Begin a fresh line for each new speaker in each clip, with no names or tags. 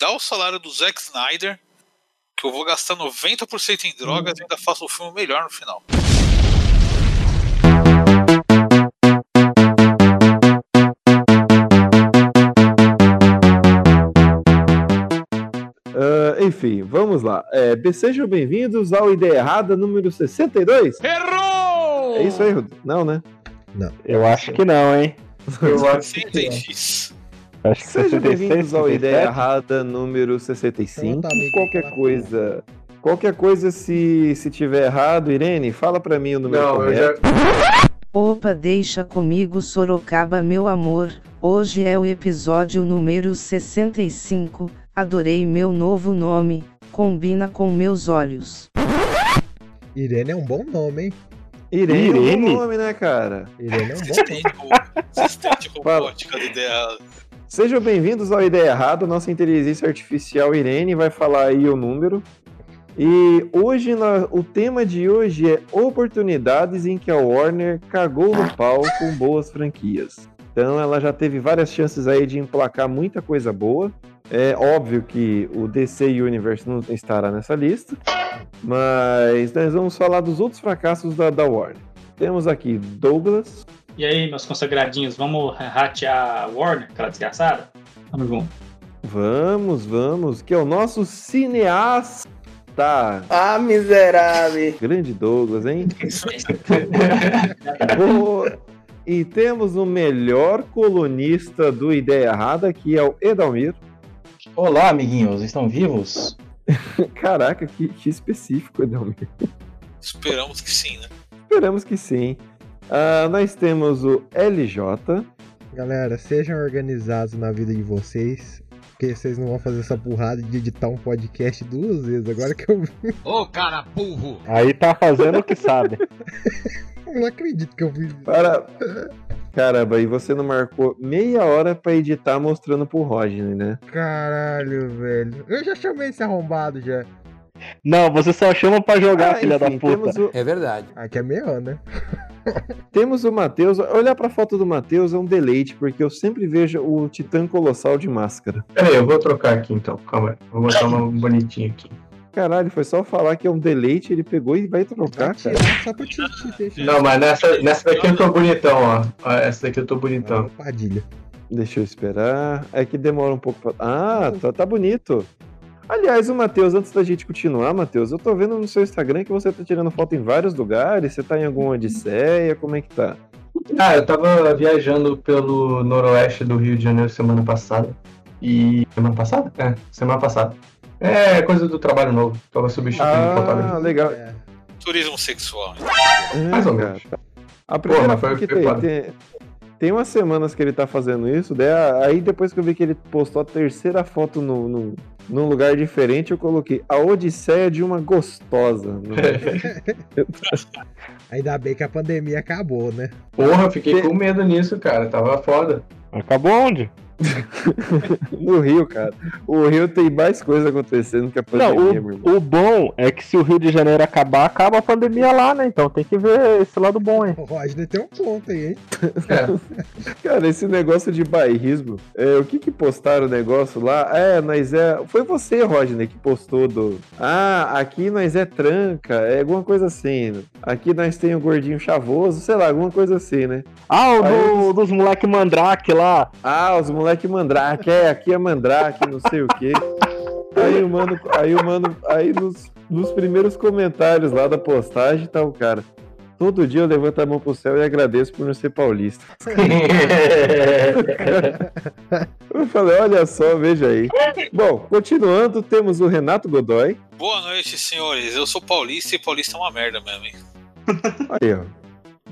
dá o salário do Zack Snyder, que eu vou gastar 90% em drogas e ainda faço o filme melhor no final.
Ah, enfim, vamos lá. É, sejam bem-vindos ao Ideia Errada número 62.
Errou!
É isso aí, Rodrigo? Não, né?
Eu acho que não, hein?
Eu acho que
60. X.
Acho que
Sejam
66,
bem-vindos ao Ideia
67.
Errada número 65.
Pronto, amigo,
qualquer coisa. Qualquer coisa, se, se tiver errado, Irene, fala pra mim o número
Não, eu
correto.
já.
Opa, deixa comigo Sorocaba, meu amor. Hoje é o episódio número 65. Adorei meu novo nome. Combina com meus olhos.
Irene é um bom nome, hein?
Irene, é um
Irene?
bom nome, né, cara?
Irene é um bom nome.
Assistente, ro- assistente robótica da ideia.
Sejam bem-vindos ao Ideia Errada, nossa inteligência artificial Irene vai falar aí o número. E hoje, nós- o tema de hoje é oportunidades em que a Warner cagou no pau com boas franquias. Então ela já teve várias chances aí de emplacar muita coisa boa. É óbvio que o DC Universe não estará nessa lista, mas nós vamos falar dos outros fracassos da, da Warner. Temos aqui Douglas,
E aí, meus consagradinhos, vamos ratear a Warner, aquela desgraçada? Vamos junto.
vamos, vamos, que é o nosso cineasta.
Ah, miserável.
Grande Douglas, hein? O- E temos o melhor colunista do Ideia Errada, que é o Edalmir.
Olá, amiguinhos, estão vivos?
Caraca, que, que específico, Edalmir.
Esperamos que sim, né?
Esperamos que sim. Ah, nós temos o LJ.
Galera, sejam organizados na vida de vocês. Porque vocês não vão fazer essa burrada de editar um podcast duas vezes. Agora que eu vi,
Ô, cara burro!
Aí tá fazendo o que sabe.
eu não acredito que eu fiz isso.
Para... Caramba, e você não marcou meia hora pra editar mostrando pro Rodney, né?
Caralho, velho. Eu já chamei esse arrombado já.
Não, você só chama pra jogar,
Ah,
filha
enfim,
da puta.
O,
É verdade.
Aqui é melhor, né?
temos o Matheus. Olhar pra foto do Matheus é um deleite, porque eu sempre vejo o Titã Colossal de máscara.
Peraí, eu vou trocar aqui então. Calma aí. Vou botar uma bonitinha aqui.
Caralho, foi só falar que é um deleite, ele pegou e vai trocar,
Vai
cara.
tirar só pra te, te deixar.
Não, mas nessa, nessa daqui eu tô bonitão, ó. Essa daqui eu tô
Ah,
bonitão.
Padilha.
Deixa eu esperar. É que demora um pouco pra... Ah, tá, tá bonito. Aliás, o Matheus, antes da gente continuar, Matheus, eu tô vendo no seu Instagram que você tá tirando foto em vários lugares. Você tá em alguma odisseia? Como é que tá?
Ah, eu tava viajando pelo noroeste do Rio de Janeiro semana passada. E. Semana passada? É, semana passada. É coisa do trabalho novo. Tava substituindo o
Ah,
fotógrafo.
legal.
É.
Turismo sexual.
É,
Mais ou
cara.
menos.
A primeira
mas foi-
que tem, tem, tem umas semanas que ele tá fazendo isso, daí, aí depois que eu vi que ele postou a terceira foto no, no, num lugar diferente, eu coloquei a Odisseia de uma gostosa. no-
Ainda bem que a pandemia acabou, né?
Porra, eu fiquei com medo nisso, cara. Tava foda.
Acabou onde?
No Rio, cara. O Rio tem mais coisa acontecendo que a
Não,
pandemia, meu irmão.
o, o bom é que se o Rio de Janeiro acabar, acaba a pandemia lá, né? Então tem que ver esse lado bom, hein?
O Rodney tem um ponto aí, hein?
É.
Cara, esse negócio de bairrismo, é, o que que postaram o negócio lá? É, nós é. Foi você, Rodney, que postou do. Ah, aqui nós é tranca, é alguma coisa assim. né? Aqui nós tem o gordinho chavoso, sei lá, alguma coisa assim, né?
Ah, o do- dos moleque mandrake lá.
Ah, os moleque mandrake, é, aqui é mandrake, não sei o quê. Aí o mano, aí o mano, aí nos, nos primeiros comentários lá da postagem tá o cara. Todo dia eu levanto a mão pro céu e agradeço por não ser paulista. Eu falei, olha só, veja aí. Bom, continuando, temos o Renato Godoy.
Boa noite, senhores. Eu sou paulista e paulista é uma merda mesmo, hein?
Aí, ó.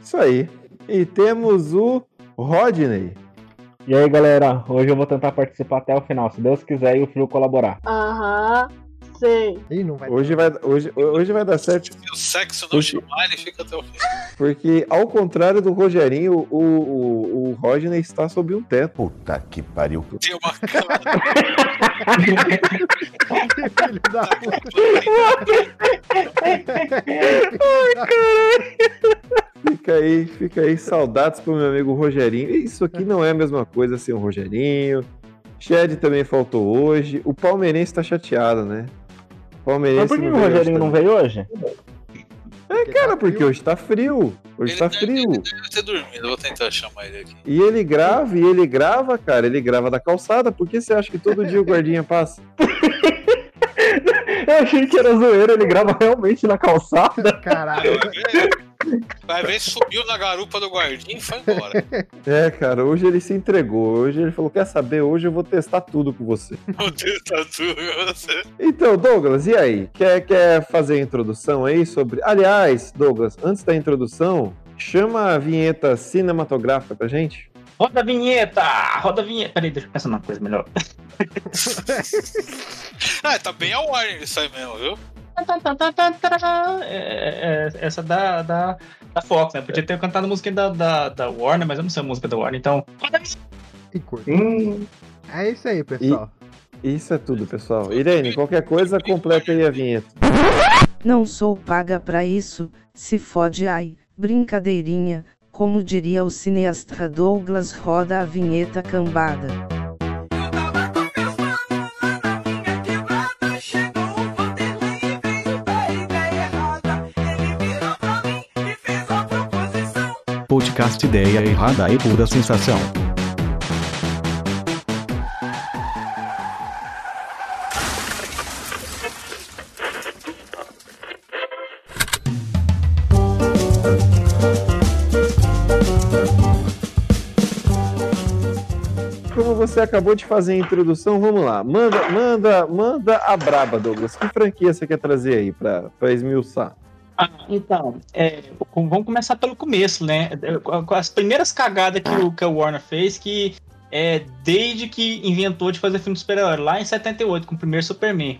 Isso aí. E temos o Rodney.
E aí, galera, hoje eu vou tentar participar até o final, se Deus quiser e o Frio colaborar.
Aham, sei.
Ih, não vai.
Hoje vai, hoje, hoje vai dar certo,
Se o sexo não
Oxi.
chamar, ele fica até o fim.
porque ao contrário do Rogerinho, o, o, o Rodney está sob um teto.
Puta que pariu.
Tem uma câmera.
Filho da puta.
Fica aí, fica aí, saudades pro meu amigo Rogerinho. Isso aqui não é a mesma coisa sem o Rogerinho. Shed também faltou hoje. O palmeirense tá chateado, né? O palmeirense
Mas por que o Rogerinho não veio hoje?
É, cara, porque hoje tá frio. Hoje
Ele
tá
deve-
frio.
Ele deve ter dormido, eu vou tentar chamar ele aqui.
E ele grava, e ele grava, cara, ele grava da calçada. Por que você acha que todo dia o guardinha passa?
Eu achei que era zoeira, ele grava realmente na calçada.
Caralho.
Vai ver se subiu na garupa do guardinha e foi embora.
É, cara, hoje ele se entregou. Hoje ele falou: quer saber? Hoje eu vou testar tudo com você.
Deus, tá tudo. Você...
Então, Douglas, e aí? Quer, quer fazer a introdução aí sobre. Aliás, Douglas, antes da introdução, chama a vinheta cinematográfica pra gente.
Roda a vinheta! Roda a vinheta! Peraí, deixa eu pensar numa coisa melhor.
Ah, tá bem ao ar isso aí mesmo, viu?
É, é, essa da, da, da Fox, né? Podia ter cantado a música da, da, da Warner, mas eu não sei a música da Warner, então.
Que curto.
Hum,
É isso aí, pessoal.
Isso é tudo, pessoal. Irene, qualquer coisa, completa aí a vinheta.
Não sou paga pra isso, se fode ai, brincadeirinha, como diria o cineasta Douglas roda a vinheta cambada.
Podcast Ideia Errada e Pura Sensação.
Como você acabou de fazer a introdução, vamos lá. Manda, manda, manda a braba, Douglas. Que franquia você quer trazer aí pra esmiuçar?
Ah, então, é, vamos começar pelo começo, né? As primeiras cagadas que o, que a Warner fez, que é desde que inventou de fazer filme de super-herói, lá em 78, com o primeiro Superman.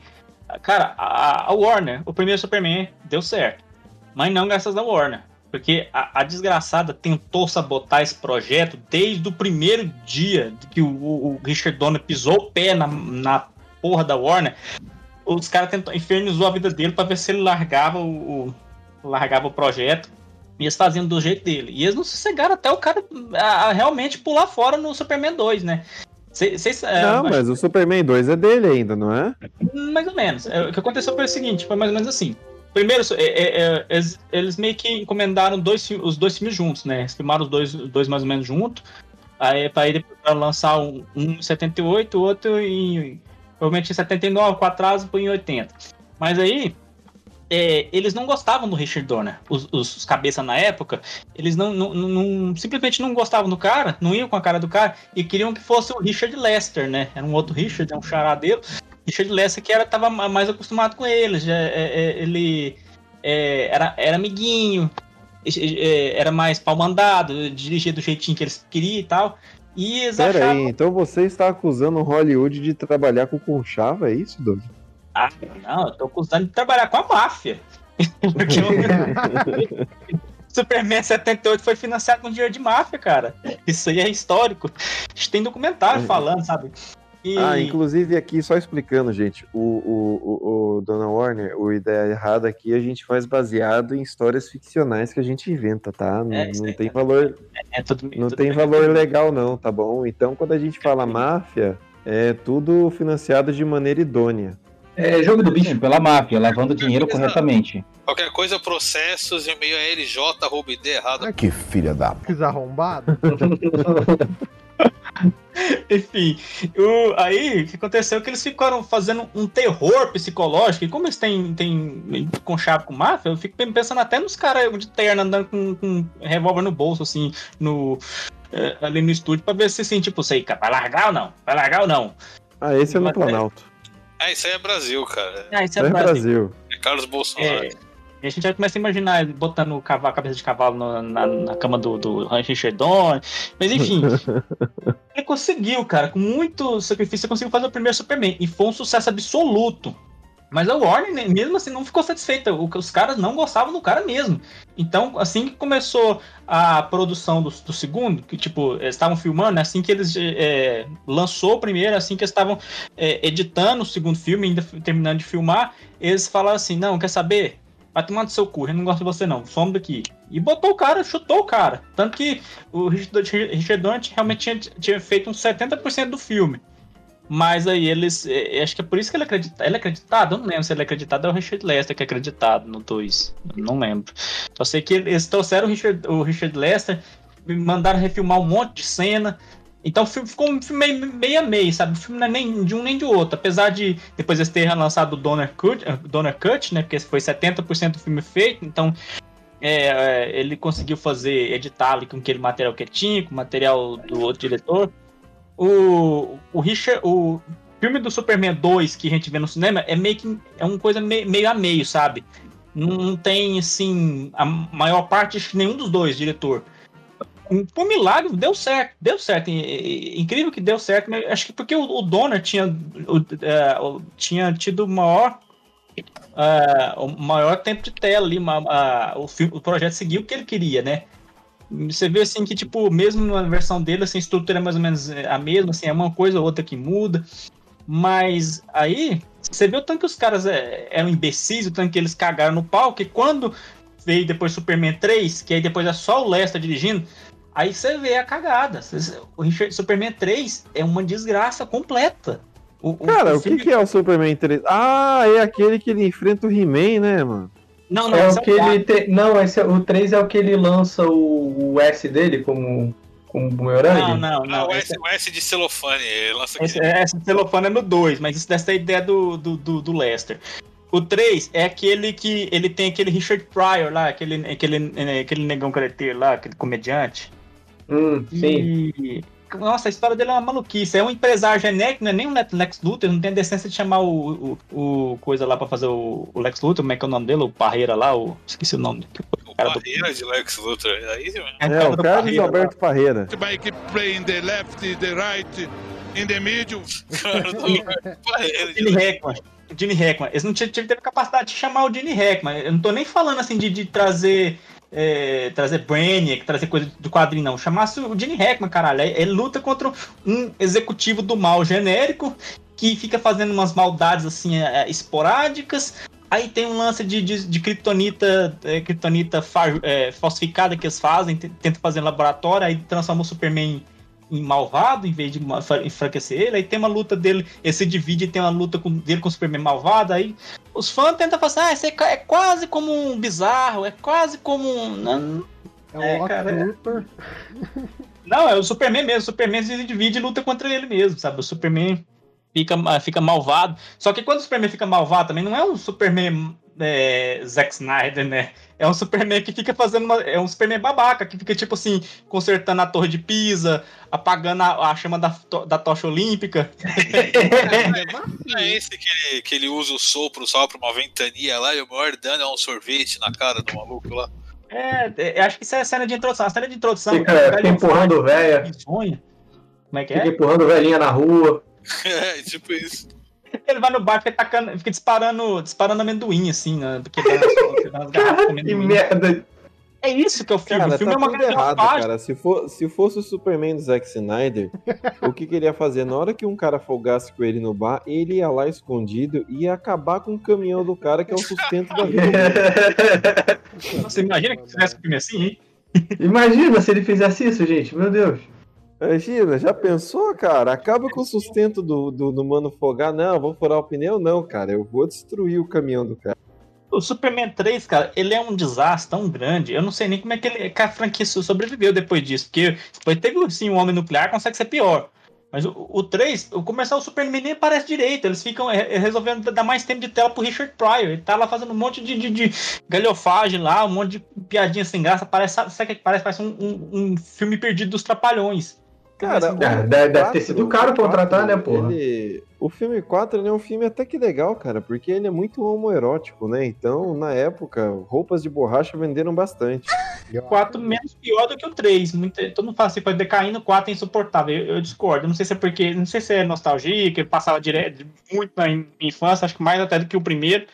Cara, a, a Warner, o primeiro Superman deu certo, mas não graças a Warner. Porque a, a desgraçada tentou sabotar esse projeto desde o primeiro dia que o, o- o Richard Donner pisou o pé na, na porra da Warner. Os caras infernizou a vida dele pra ver se ele largava o, o- largava o projeto. E eles faziam do jeito dele. E eles não sossegaram até o cara a- a realmente pular fora no Superman 2, né? Cê- cês, é,
não, mas o Superman 2 é dele ainda, não é?
mais ou menos. É, o que aconteceu foi o seguinte, foi mais ou menos assim. Primeiro, é, é, é, eles, eles meio que encomendaram dois, os dois filmes juntos, né? Eles filmaram os dois, dois mais ou menos juntos. Aí, pra aí depois pra lançar um, um em 78, o outro em. Provavelmente em 79, com atraso foi em 80. Mas aí. É, eles não gostavam do Richard Donner. Os, os, cabeça na época, eles não, não, não- simplesmente não gostavam do cara, não iam com a cara do cara, e queriam que fosse o Richard Lester, né? Era um outro Richard, é um chará dele. Richard Lester que era, tava mais acostumado com ele, já, é, é, ele é, era, era amiguinho, é, era mais pau mandado, dirigia do jeitinho que eles queriam e tal. E eles
Pera
achavam.
aí, então você está acusando o Hollywood de trabalhar com conchava, é isso, Douglas?
Ah, não, eu tô acusando de trabalhar com a máfia. Porque o Superman 78 foi financiado com dinheiro de máfia, cara. Isso aí é histórico. A gente tem documentário falando, sabe? E...
Ah, inclusive aqui, só explicando, gente, o, o, o, o Dona Warner, o Ideia Errada aqui, a gente faz baseado em histórias ficcionais que a gente inventa, tá? Não,
É,
não tem valor,
é tudo,
não
tudo
tem
bem.
valor legal não, tá bom? Então, quando a gente fala máfia, é tudo financiado de maneira idônea.
É jogo do bicho.
Sim, pela máfia, lavando dinheiro corretamente.
Qualquer coisa, processos, e-mail é LJ, arroba ID errado.
Que filha da.
Que arrombado.
Enfim, o- aí o que aconteceu é que eles ficaram fazendo um terror psicológico. E como eles têm, têm conchavo com máfia, eu fico pensando até nos caras de terno andando com, com revólver no bolso, assim, no, eh, ali no estúdio, pra ver se assim, tipo, sei, cara, vai largar ou não? Vai largar ou não?
Ah, esse é no
é-
Planalto.
É, isso aí é Brasil, cara.
Ah, isso
É
é Brasil.
Brasil.
É Carlos Bolsonaro.
É, e a gente já começa a imaginar ele botando o cavalo, a cabeça de cavalo no- na, na cama do, do Richard Donner. Mas enfim, ele conseguiu, cara, com muito sacrifício, ele conseguiu fazer o primeiro Superman. E foi um sucesso absoluto. Mas a Warner, né, mesmo assim, não ficou satisfeita. Os caras não gostavam do cara mesmo. Então, assim que começou a produção do, do segundo, que tipo, eles estavam filmando, assim que eles é, lançou o primeiro, assim que eles estavam é, editando o segundo filme, ainda terminando de filmar, eles falaram assim: não, quer saber? Vai tomar do seu cu, eu não gosto de você não, some daqui. E botou o cara, chutou o cara. Tanto que o Richard, Richard Donner realmente tinha, tinha feito uns 70% do filme. Mas aí eles. eh, Acho que é por isso que ele é acreditado. Ele é acreditado? Eu não lembro se ele é acreditado. É o Richard Lester que é acreditado no 2. Eu Não lembro. Só sei que eles trouxeram o Richard, o Richard Lester, me mandaram refilmar um monte de cena. Então ficou um filme meio, meio a meio, sabe? O filme não é nem de um nem de outro. Apesar de depois eles terem lançado o Donner Cut, eh, Donner Cut né? Porque foi 70% do filme feito. Então é, é, ele conseguiu fazer, editar ali com aquele material que tinha, com o material do outro diretor. O, o Richard, o filme do Superman 2 que a gente vê no cinema é meio que é uma coisa meio, meio a meio, sabe? Não, tem assim a maior parte, nenhum dos dois diretor. Por milagre, deu certo, deu certo. E- e- Incrível que deu certo, mas acho que porque o, Donner tinha, é, o- tinha tido maior ah, o maior tempo de tela ali, ma- ah, o, filme, o projeto seguiu o que ele queria, né? Você vê assim que, tipo, mesmo na versão dele, assim, a estrutura é mais ou menos é, a mesma, assim, é uma coisa ou outra que muda. Mas aí, você vê o tanto que os caras é, eram imbecis, o tanto que eles cagaram no pau, que quando veio depois Superman 3, que aí depois é só o Lester dirigindo, aí você vê a cagada. O Richard- Superman 3 é uma desgraça completa. O, o-
Cara, o que,
filme-
que é o Superman 3? Ah, é aquele que ele enfrenta o He-Man, né, mano?
Não, não,
É
esse
o que
quatro.
ele te... Não, esse é... o 3 é o que ele lança o, o S dele como, como bumerangue?
Não, não,
Ah,
não.
o,
esse-
S, o S de celofane, ele lança.
Esse, esse celofane é no 2, mas isso dessa ideia do, do, do, do Lester. O 3 é aquele que ele tem aquele Richard Pryor lá, aquele, aquele, eh, aquele negão careteiro lá, aquele comediante.
Hum, sim.
E, nossa, a história dele é uma maluquice. É um empresário genérico, não é nem um Lex Luthor, não tem a decência de chamar o, o, o coisa lá pra fazer o, o Lex Luthor, como é que é o nome dele? O Parreira lá, o, esqueci o nome.
O
cara do-
Barreira de Lex Luthor. Aí.
É,
É,
cara
o Carlos
Parreira lá.
Alberto Parreira.
Make it play in the left, the right, in the middle.
Cara do Barreira de
Hackman. Gene Hackman. Eles não a capacidade de chamar o Gene Hackman. Eu não tô nem falando assim de, de trazer. É, trazer Brainiac, trazer coisa do quadrinho, não. Chamasse o Gene Hackman, caralho. Ele luta contra um executivo do mal genérico que fica fazendo umas maldades assim é, é, esporádicas. Aí tem um lance de, de, de kryptonita, é, kryptonita fa- é, falsificada que eles fazem, tentam fazer em laboratório, aí transforma o Superman em malvado em vez de enfraquecer ele. Aí tem uma luta dele, ele se divide e tem uma luta com, dele com o Superman malvado. Aí os fãs tentam falar assim: ah, esse é, é quase como um bizarro, é quase como um. Não,
É o
É, cara, é- não, é o Superman mesmo. O Superman se divide e luta contra ele mesmo, sabe? O Superman fica, fica malvado. Só que quando o Superman fica malvado também, não é um Superman é, Zack Snyder, né? É um Superman que fica fazendo uma. É um Superman babaca, que fica, tipo assim, consertando a torre de Pisa, apagando a, a chama da, to- da tocha olímpica.
Não é esse que ele, que ele usa o sopro só pra uma ventania lá e o maior dano é um sorvete na cara do maluco lá.
É, é, acho que isso é a cena de introdução. A cena de introdução.
Fica,
o
fica
velho
empurrando velha,
sonha. Como é que
fica
é?
empurrando velhinha na rua.
É, tipo isso.
Ele vai no bar e fica, tacando, fica disparando, disparando amendoim, assim, né? Quebrando as, quebrando as garrafas
Que merda.
É isso que é o filme.
Cara,
o filme
tá
é uma
tudo
grande
errado,
página.
cara. Se, for, se fosse o Superman do Zack Snyder, o que, que ele ia fazer? Na hora que um cara folgasse com ele no bar, ele ia lá escondido e ia acabar com o caminhão do cara, que é o sustento da vida.
Você imagina que fizesse um filme assim, hein?
Imagina se ele fizesse isso, gente. Meu Deus.
Imagina, já pensou, cara? Acaba com o sustento do, do, do mano folgar. Não, vou furar o pneu, não, cara. Eu vou destruir o caminhão do cara.
O Superman 3, cara, ele é um desastre tão grande. Eu não sei nem como é que, ele, que a franquia sobreviveu depois disso. Porque depois teve assim, um homem nuclear, consegue ser pior. Mas o, o 3, o começar o Superman nem aparece direito. Eles ficam é, resolvendo dar mais tempo de tela pro Richard Pryor. Ele tá lá fazendo um monte de, de, de galhofagem lá, um monte de piadinha sem graça. Parece, sabe, o que parece? Parece um, um, um filme perdido dos Trapalhões.
Cara, o
deve- deve ter
4,
sido caro contratar,
4,
né, porra?
ele- O filme 4 ele é um filme até que legal, cara, porque ele é muito homoerótico, né? Então, na época, roupas de borracha venderam bastante.
O 4 menos pior do que o 3. Muito, todo mundo fala assim, foi decaindo, o 4 é insuportável. Eu, eu discordo. Não sei se é porque. Não sei se é nostalgia, que ele passava direto muito na in- infância, acho que mais até do que o primeiro.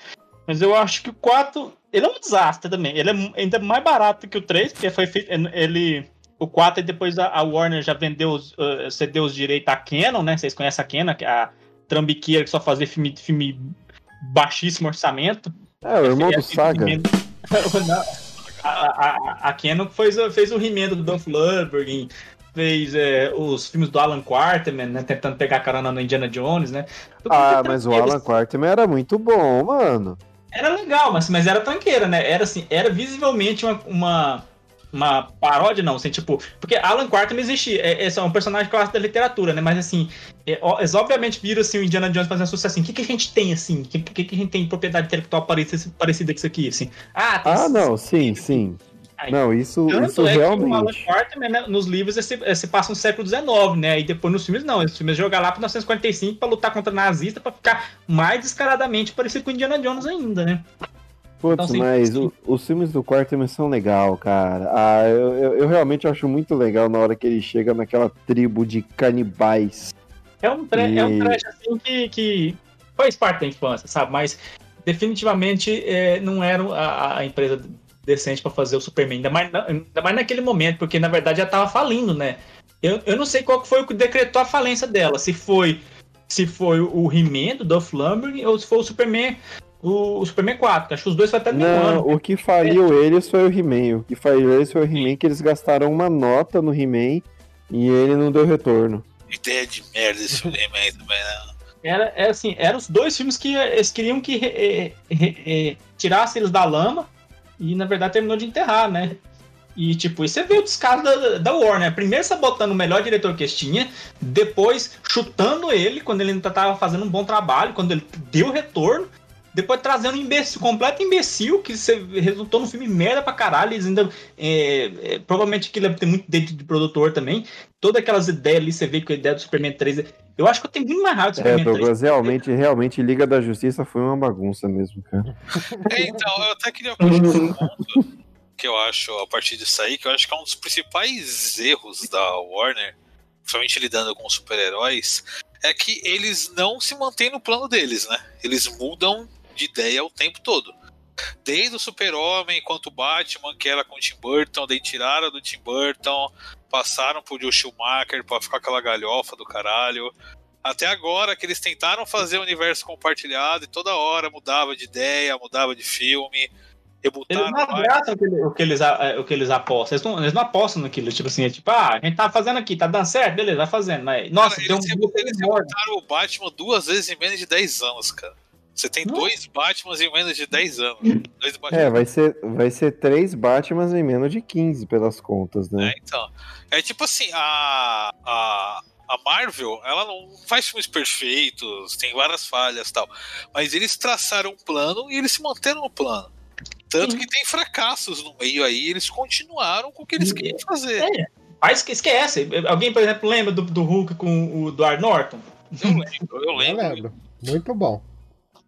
Mas eu acho que o 4. Ele é um desastre também. Ele é ainda mais barato que o 3, porque foi feito. Ele. O 4 e depois a, a Warner já vendeu, eh, cedeu os direitos à Canon, né? Vocês conhecem a Canon, que é a trambiqueira que só fazia filme, filme baixíssimo orçamento.
É, o irmão
É,
do Saga.
Não, a, a, a- a Canon fez, o- fez o remendo do Dolph Lundgren, fez é, os filmes do Alan Quarterman, né? Tentando pegar carona no Indiana Jones, né? Tudo
Ah, mas o Alan Quarterman era muito bom, mano.
Era legal, mas, mas era tranqueira, né? Era assim, era visivelmente uma, uma, uma paródia, não, assim, tipo, porque Alan Quarterman existe, é, é um personagem clássico da literatura, né? Mas assim, é, eles obviamente viram assim, o Indiana Jones fazendo sucesso assim, o que, que a gente tem assim? O que, que, que a gente tem de propriedade intelectual parecida, parecida com isso aqui, assim? Ah, tem
Ah, não, sim, sim.
Aí,
Não, isso, isso
é que o Alan
realmente.
Quarterman, né, nos livros, esse, esse passa no século XIX, né? E depois nos filmes, não. Esses filmes jogar lá para 1945 pra lutar contra nazista, pra ficar mais descaradamente parecido com Indiana Jones ainda, né?
Putz,
Então, sim,
mas
sim.
o- os filmes do Quarterman são legal, cara. Ah, eu, eu, eu realmente acho muito legal na hora que ele chega naquela tribo de canibais.
É um, tra é um
E-
trash assim que, que faz parte da infância, sabe? Mas definitivamente é, não era a, a empresa decente pra fazer o Superman, ainda mais, na- ainda mais naquele momento, porque na verdade já tava falindo, né? Eu, eu não sei qual foi o que decretou a falência dela, se foi se foi o He-Man do Dolph Lundgren ou se foi o Superman o, o Superman 4, que acho que os dois foi até no mesmo ano.
o que faliu eles foi o He-Man. O que faliu eles foi o He-Man que eles gastaram uma nota no He-Man e ele não deu retorno.
Ideia de merda esse filme aí também, né?
Era, era assim, eram os dois filmes que eles queriam que eh, eh, eh, tirasse eles da lama e na verdade terminou de enterrar, né? E tipo, e você vê o descaso da, da Warner. Primeiro sabotando o melhor diretor que eles tinham, depois chutando ele quando ele ainda tava fazendo um bom trabalho, quando ele deu retorno, depois trazendo um imbecil, completo imbecil, que resultou num filme merda pra caralho. Eles ainda. é, é, provavelmente que deve ter muito dentro de produtor também. Todas aquelas ideias ali, você vê que a ideia do Superman 3. Eu acho que eu tenho muito mais raiva do
É,
Superman 3.
Douglas, realmente, realmente, Liga da Justiça foi uma bagunça mesmo, cara.
É, então, eu até queria um ponto que eu acho, a partir disso aí, que eu acho que é um dos principais erros da Warner, principalmente lidando com super-heróis, é que eles não se mantêm no plano deles, né? Eles mudam de ideia o tempo todo. Desde o Super-Homem quanto o Batman, que era com o Tim Burton, daí tiraram do Tim Burton, passaram pro Joe Schumacher pra ficar aquela galhofa do caralho. Até agora que eles tentaram fazer o universo compartilhado e toda hora mudava de ideia, mudava de filme,
Eles não abraçam o que, o que eles, o que eles apostam. Eles não, eles não apostam naquilo. Tipo assim, é tipo, ah, a gente tá fazendo aqui, tá dando certo, beleza, vai fazendo. Mas, nossa,
Cara,
deu um
eles, rebu- eles rebutaram o Batman duas vezes em menos de 10 anos, cara. Você tem dois Batmans em menos de 10 anos. Dois Batman.
É, vai ser, vai ser três Batmans em menos de 15 pelas contas, né?
Então, é tipo assim, a, a, a Marvel, ela não faz filmes perfeitos, tem várias falhas e tal. Mas eles traçaram um plano e eles se manteram no plano. Tanto que tem fracassos no meio aí, eles continuaram com o que eles queriam fazer.
É, mas que esquece. Alguém, por exemplo, lembra do, do Hulk com o Edward Norton?
Eu lembro, eu
Eu lembro. Muito bom.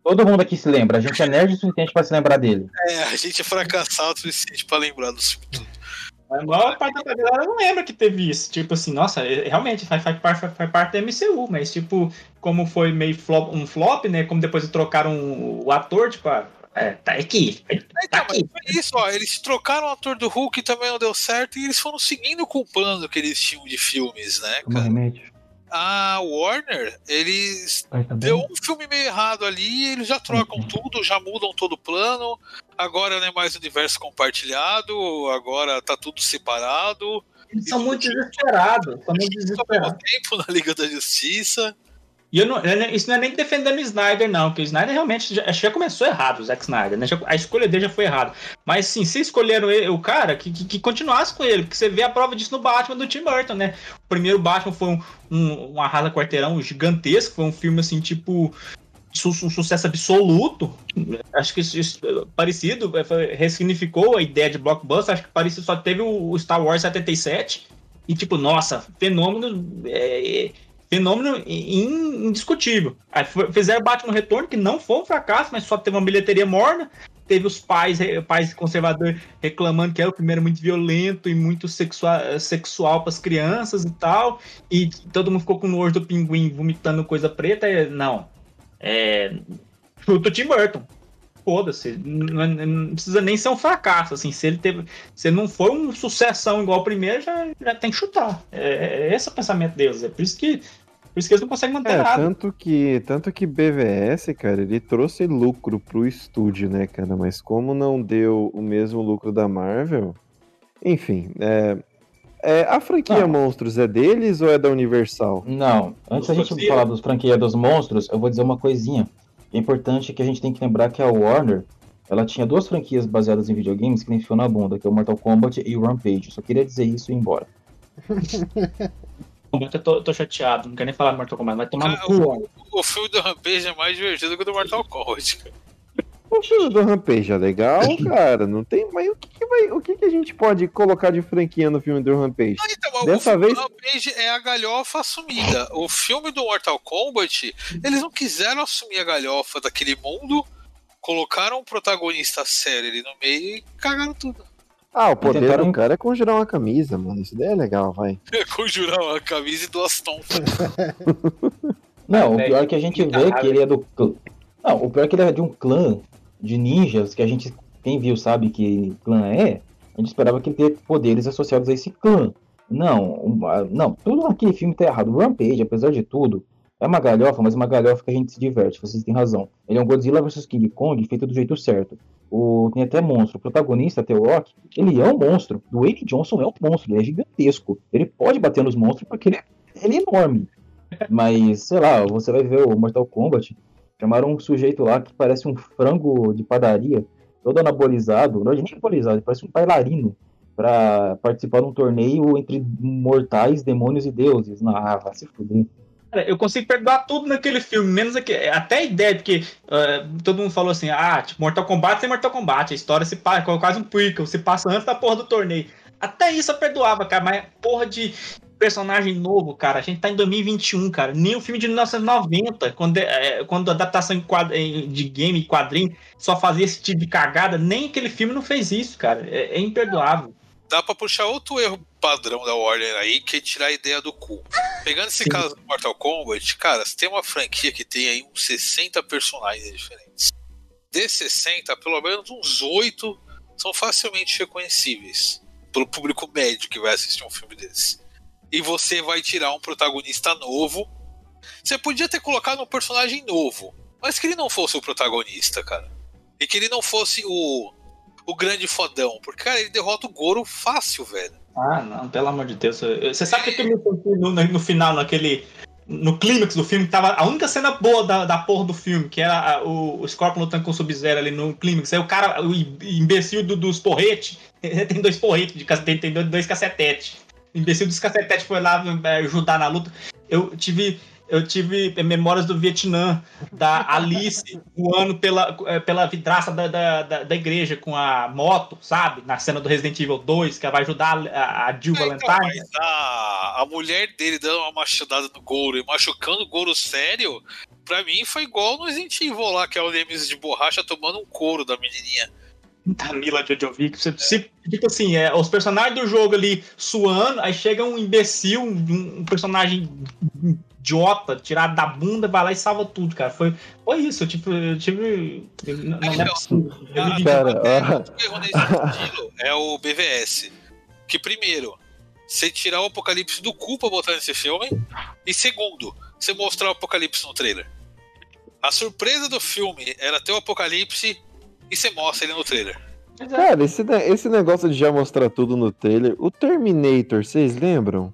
Todo mundo aqui se lembra. A gente é nerd o suficiente pra se lembrar dele.
É, a gente é fracassado o suficiente pra lembrar do filme tudo.
A maior parte da galera não lembra que teve isso. Tipo assim, nossa, é- realmente faz, faz, parte- faz parte da MCU, mas tipo, como foi meio flop, um flop, né? Como depois trocaram o ator, tipo, ah, é, tá aqui.
Então, mas foi isso, ó. Eles trocaram o ator do Hulk também não deu certo e eles foram seguindo com o plano que eles tinham de filmes, né, cara?
remédio.
A Warner, eles
tá
deu um filme meio errado ali, eles já trocam tudo, já mudam todo o plano. Agora não é mais universo compartilhado, agora tá tudo separado.
Eles são muito desesperados. São muito desesperados.
tempo na Liga da Justiça.
E eu não, isso não é nem defendendo o Snyder, não, porque o Snyder realmente já, já começou errado, o Zack Snyder, né? Já- A escolha dele já foi errada. Mas sim, se escolheram ele- o cara, que, que, que continuasse com ele, porque você vê a prova disso no Batman do Tim Burton, né? O primeiro Batman foi um, um, um arrasa quarteirão gigantesco, foi um filme assim, tipo. su- um sucesso absoluto. Acho que isso, isso, parecido, é, foi- ressignificou a ideia de blockbuster. Acho que parecido só teve o, o Star Wars 77. E tipo, nossa, fenômeno. é, fenômeno in- indiscutível. Aí foi- fizeram Batman Retorno, que não foi um fracasso, mas só teve uma bilheteria morna. Teve os pais, pais conservadores reclamando que era o primeiro muito violento e muito sexual, sexual para as crianças e tal. E todo mundo ficou com nojo do pinguim vomitando coisa preta. É, Não. É. O Tim Burton. Foda-se. Não, é- não precisa nem ser um fracasso. Assim, se ele teve. Se ele não foi um sucessão igual o primeiro, já, já tem que chutar. É, é esse o pensamento deles. É por isso que. Por isso que eles não conseguem manter
É,
nada.
tanto que, tanto que BVS, cara, ele trouxe lucro pro estúdio, né, cara? Mas como não deu o mesmo lucro da Marvel, enfim, é, É, a franquia
Não.
Monstros é deles ou é da Universal?
Não, antes da gente
Godzilla.
falar dos franquias dos monstros, eu vou dizer uma coisinha. É importante que a gente tem que lembrar que a Warner, ela tinha duas franquias baseadas em videogames que nem enfiou na bunda, que é o Mortal Kombat e o Rampage. Só queria dizer isso e ir embora.
Eu tô, tô chateado, não quero nem falar de Mortal Kombat, vai tomar no
Cara,
cu. ó.
O filme do Rampage é mais divertido que o do Mortal Kombat, cara.
O filme do Rampage é legal, cara. Não tem. Mas o que, que vai, o que, que a gente pode colocar de franquia no filme do Rampage?
Ah, então, o
Dessa
filme
vez.
do Rampage é a galhofa assumida. O filme do Mortal Kombat, eles não quiseram assumir a galhofa daquele mundo, colocaram um protagonista sério ali no meio e cagaram tudo.
Ah, o poder
Tentaram-
do cara é conjurar uma camisa, mano. Isso daí é legal, vai.
Conjurar uma camisa e duas tonfas.
Não, o pior é que a gente vê
raiva.
que ele é do. clã- Não, o pior é que ele é de um clã de ninjas, que a gente, quem viu sabe que clã é. A gente esperava que ele ter poderes associados a esse clã. Não, uma- não, tudo naquele filme tá errado. O Rampage, apesar de tudo, é uma galhofa, mas uma galhofa que a gente se diverte, vocês têm razão. Ele é um Godzilla vs King Kong feito do jeito certo. O, tem até monstro. O protagonista, The Rock, ele é um monstro. O Wayne Johnson é um monstro, ele é gigantesco. Ele pode bater nos monstros porque ele é, ele é enorme. Mas, sei lá, você vai ver o Mortal Kombat, chamaram um sujeito lá que parece um frango de padaria, todo anabolizado, não é nem anabolizado, parece um bailarino, pra participar de um torneio entre mortais, demônios e deuses. Ah, vai se fuder.
Cara, eu consigo perdoar tudo naquele filme, menos aqui, até a ideia, porque eh, todo mundo falou assim, ah, tipo, Mortal Kombat sem Mortal Kombat, a história se passa, quase um prequel, se passa antes da porra do torneio. Até isso eu perdoava, cara, mas porra de personagem novo, cara, a gente tá em 2021, cara, nem o filme de 1990, quando, eh, quando a adaptação de game quadrinho só fazia esse tipo de cagada, nem aquele filme não fez isso, cara, é, é imperdoável.
Dá pra puxar outro erro padrão da Warner aí, que é tirar a ideia do cu. Pegando esse
Sim.
caso do Mortal Kombat, cara, você tem uma franquia que tem aí uns 60 personagens diferentes. Desses 60, pelo menos uns 8 são facilmente reconhecíveis pelo público médio que vai assistir um filme desse. E você vai tirar um protagonista novo. Você podia ter colocado um personagem novo, mas que ele não fosse o protagonista, cara. E que ele não fosse o, o grande fodão. Porque, cara, ele derrota o Goro fácil, velho.
Ah, não, pelo amor de Deus. Eu- Você sabe o que eu me no, no- final, naquele. No clímax do filme, que tava a única cena boa da, da porra do filme, que era a- o, o Scorpion lutando com o Sub-Zero ali no clímax. Aí o cara, o im- imbecil do- dos porretes, tem dois porretes, de, tem, tem dois cacetetes. Imbecil dos cacetetes foi lá é, ajudar na luta. Eu tive. Eu tive memórias do Vietnã, da Alice voando pela, é, pela vidraça da, da, da, igreja com a moto, sabe? Na cena do Resident Evil 2, que ela vai ajudar a, a Jill
Então,
Valentine.
mas a, a mulher dele dando uma machadada no Goro e machucando o Goro sério, pra mim foi igual no Resident Evil lá, que é o Nemesis de borracha tomando um couro da menininha.
Da Mila Jojovic. Você, se- tipo assim, é, os personagens do jogo ali suando, aí chega um imbecil, um, um personagem idiota, tirado da bunda, vai lá e salva tudo, cara. Foi, foi isso, eu tive. Eu tive não, não é possível. Eu me
Cara,
dividi.
Cara,
é o BVS. Que primeiro, você tirar o Apocalipse do cu pra botar nesse filme. E segundo, você mostrar o Apocalipse no trailer. A surpresa do filme era ter o Apocalipse e você mostra ele no trailer.
cara esse, esse negócio de já mostrar tudo no trailer. O Terminator, vocês lembram?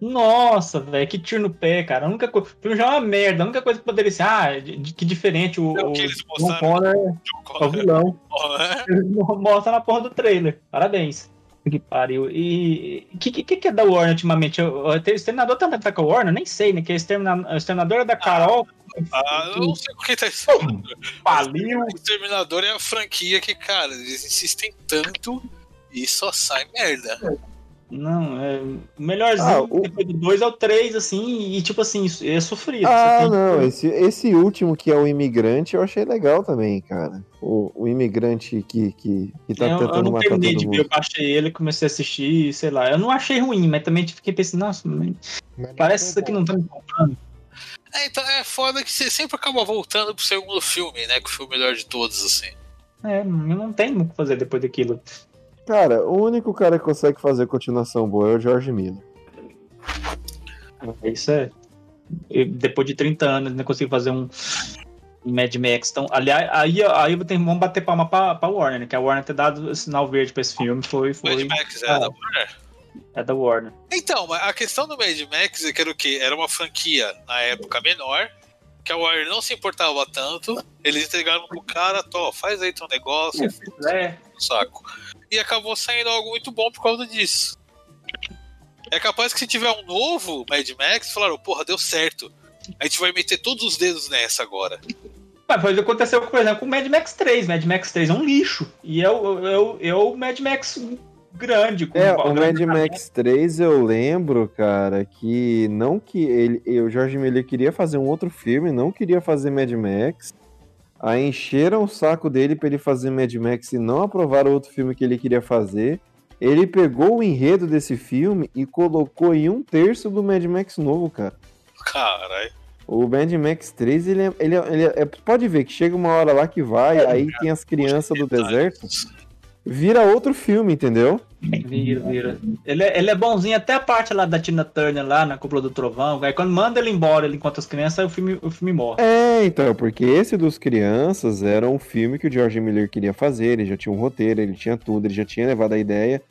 Nossa, velho, que tiro no pé, cara. A única coisa. O filme já é uma merda. A única coisa que poderia ser, ah, de- de- que diferente. O,
É o que eles
John
mostraram.
Connor
John
é o
Connor,
vilão.
né?
Eles mo- mostram na porra do trailer. Parabéns. Que pariu. E o que, que, que é da Warner ultimamente? O, o Exterminador também tá com a Warner? Nem sei, né? Que o Extermina- o Exterminador é da Carol.
Ah, eu não sei por que tá isso.
Faliu.
O Exterminador é a franquia que, cara, eles insistem tanto e só sai merda.
Não, é. O melhorzinho
Ah, o-
depois do 2 é o 3, assim, e tipo assim, é sofrido.
Ah,
tem-
não. Esse, esse último que é o imigrante eu achei legal também, cara. O, o imigrante que, que, que tá
eu, eu
tentando
não
matar todo
terminei de ver, eu
mundo.
baixei ele, comecei a assistir, sei lá. Eu não achei ruim, mas também fiquei pensando, nossa, mas
não
parece
tão
isso aqui
bom.
não tá me comprando.
É, então é foda que você sempre acaba voltando pro segundo filme, né? Que foi o melhor de todos, assim.
É, não tenho o que fazer depois daquilo.
Cara, o único cara que consegue fazer continuação boa é o George Miller.
Isso é. eu, depois de 30 anos, não consigo fazer um, Mad Max. Então, aliás, aí, aí vamos bater palma pra, pra Warner, né? Que a Warner ter dado sinal verde pra esse filme foi. Foi
Mad Max é
ah.
da Warner?
É da Warner.
Então, a questão do Mad Max é que era o quê? Era uma franquia na época menor, que a Warner não se importava tanto. Eles entregaram pro cara, tô, faz aí teu negócio,
É.
saco. E acabou saindo algo muito bom por causa disso. É capaz que se tiver um novo Mad Max, falaram, porra, deu certo. A gente vai meter todos os dedos nessa agora.
Mas foi o que aconteceu, por exemplo, com o Mad Max 3. Mad Max 3 é um lixo. E é o, é o, é o Mad Max grande. Com
É,
com
o Mad Max 3 eu lembro, cara, que não que ele, o Jorge Miller queria fazer um outro filme, não queria fazer Mad Max. Aí encheram o saco dele pra ele fazer Mad Max e não aprovaram outro filme que ele queria fazer. Ele pegou o enredo desse filme e colocou em um terço do Mad Max novo, cara.
Caralho.
O Mad Max 3, ele, é, ele, é- ele é- pode ver que chega uma hora lá que vai, aí tem as crianças do deserto, vira outro filme, entendeu?
Vira, vira. Ele é, ele é bonzinho até a parte lá da Tina Turner, lá na Cúpula do Trovão. Aí quando manda ele embora, ele encontra as crianças, aí o filme, o filme morre.
É, então, porque esse dos crianças era um filme que o George Miller queria fazer, ele já tinha um roteiro, ele tinha tudo, ele já tinha levado a ideia.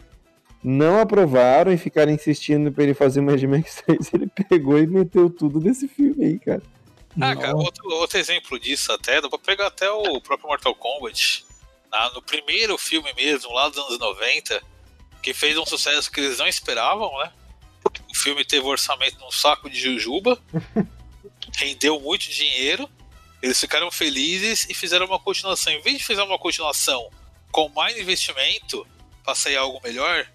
Não aprovaram e ficaram insistindo pra ele fazer Mad Max 3, ele pegou e meteu tudo nesse filme aí, cara.
Ah, cara, outro, outro exemplo disso até, dá pra pegar até o próprio Mortal Kombat. Na- no primeiro filme mesmo, lá dos anos 90, que fez um sucesso que eles não esperavam, né? O filme teve orçamento num saco de jujuba, rendeu muito dinheiro, eles ficaram felizes e fizeram uma continuação. Em vez de fazer uma continuação com mais investimento pra sair algo melhor,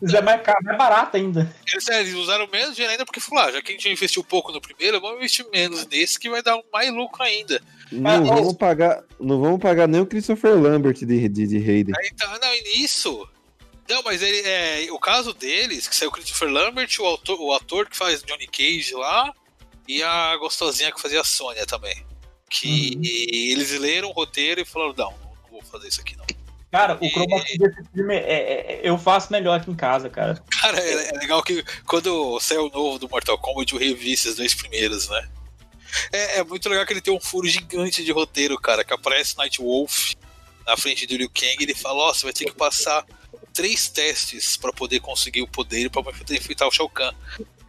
Isso é mais, caro, mais barato ainda.
eles, é, eles usaram menos dinheiro ainda porque falaram, ah, já que a gente investiu pouco no primeiro, vamos investir menos nesse que vai dar mais lucro ainda.
Não vamos pagar, não vamos pagar nem o Christopher Lambert de, de, de Hayden.
Aí tá, não, e nisso. Não, mas ele, é, o caso deles, que saiu o Christopher Lambert, o, autor, o ator que faz Johnny Cage lá, e a gostosinha que fazia a Sônia também. Que eles leram o roteiro e falaram, não, não vou fazer isso aqui não.
Cara, o chroma key desse filme é, é- eu faço melhor aqui em casa, cara.
Cara, é, é legal que quando saiu o novo do Mortal Kombat, eu revi esses dois primeiros, né? É, é muito legal que ele tem um furo gigante de roteiro, cara, que aparece Night Wolf na frente do Liu Kang e ele fala, ó, você vai ter que passar três testes pra poder conseguir o poder pra poder enfrentar o Shao Kahn.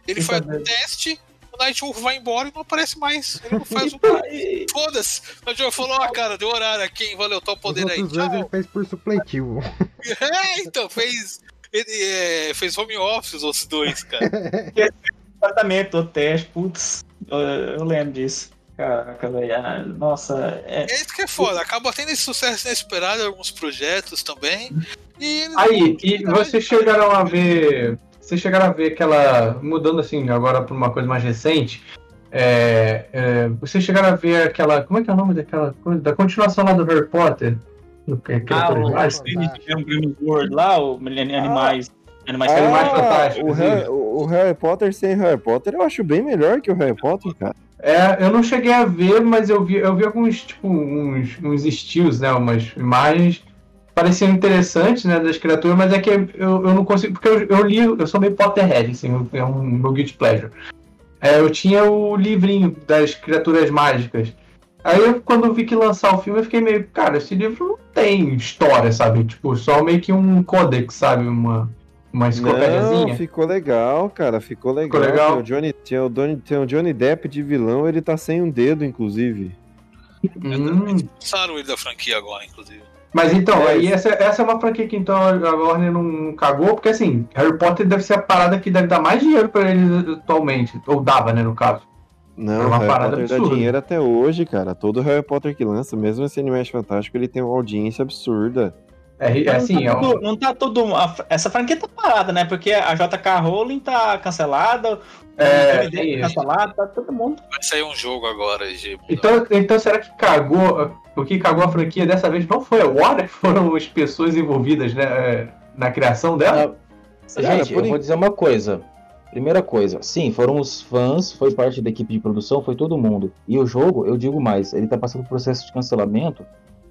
Ele faz um teste, o Night Wolf vai embora e não aparece mais. Ele não faz um. Foda-se! O Night Wolf falou, ó, cara, deu horário aqui, hein? Valeu, tá o poder aí.
dois ele fez por supletivo.
É, então, fez. Ele é, fez home office os dois, cara.
Tratamento, o teste, putz, eu, eu lembro disso. Caraca, velho. ah, Nossa, é.
É isso que é foda. Acaba tendo esse sucesso inesperado em alguns projetos também. E
Aí, e vocês chegaram a ver. Vocês chegaram a ver aquela. Mudando assim, agora pra uma coisa mais recente. É, é, vocês chegaram a ver aquela. Como é que é o nome daquela coisa? Da continuação lá do Harry Potter? Do que-
Ah,
Criaturas
o
Mágicas?
Green World lá, o Millennium Animais. Animais
Ah,
mais fantásticos,
o, Harry, o Harry Potter sem Harry Potter eu acho bem melhor que o Harry Potter, cara.
É, eu não cheguei a ver, mas eu vi, eu vi alguns, tipo, uns, uns estilos, né? Umas imagens pareciam interessantes, né? Das criaturas, mas é que eu, eu não consigo. Porque eu, eu li, eu sou meio Potterhead, assim, é um meu guilty pleasure. É, eu tinha o livrinho das criaturas mágicas. Aí eu, quando eu vi que lançar o filme, eu fiquei meio, cara, esse livro não tem história, sabe? Tipo, só meio que um codex, sabe? Uma, uma enciclopédiazinha.
Não, ficou legal, cara, ficou legal.
legal?
Tem o Johnny, tem o Johnny, tem o Johnny Depp de vilão, ele tá sem um dedo, inclusive.
Hum.
expulsaram ele da franquia agora, inclusive.
Mas então,
É,
aí essa, essa é uma franquia que então a Warner não cagou, porque assim, Harry Potter deve ser a parada que deve dar mais dinheiro pra eles atualmente. Ou dava, né, no caso. É
Não,
uma
Harry
parada
Potter dá
absurda.
dinheiro até hoje, cara. Todo Harry Potter que lança, mesmo esse Animais Fantástico, ele tem uma audiência absurda.
É, é assim, é
não, tá
um-
tudo, não tá tudo. a- essa franquia tá parada, né? Porque a JK Rowling tá cancelada,
É, é
tá cancelado, tá todo mundo.
Vai sair um jogo agora de.
Então, então será que cagou? O que cagou a franquia dessa vez não foi a Warner, foram as pessoas envolvidas né, é, na criação dela?
Cara,
Gente,
por
eu vou dizer uma coisa. Primeira coisa, sim, foram os fãs, foi parte da equipe de produção, foi todo mundo. E o jogo, eu digo mais, ele tá passando por processo de cancelamento,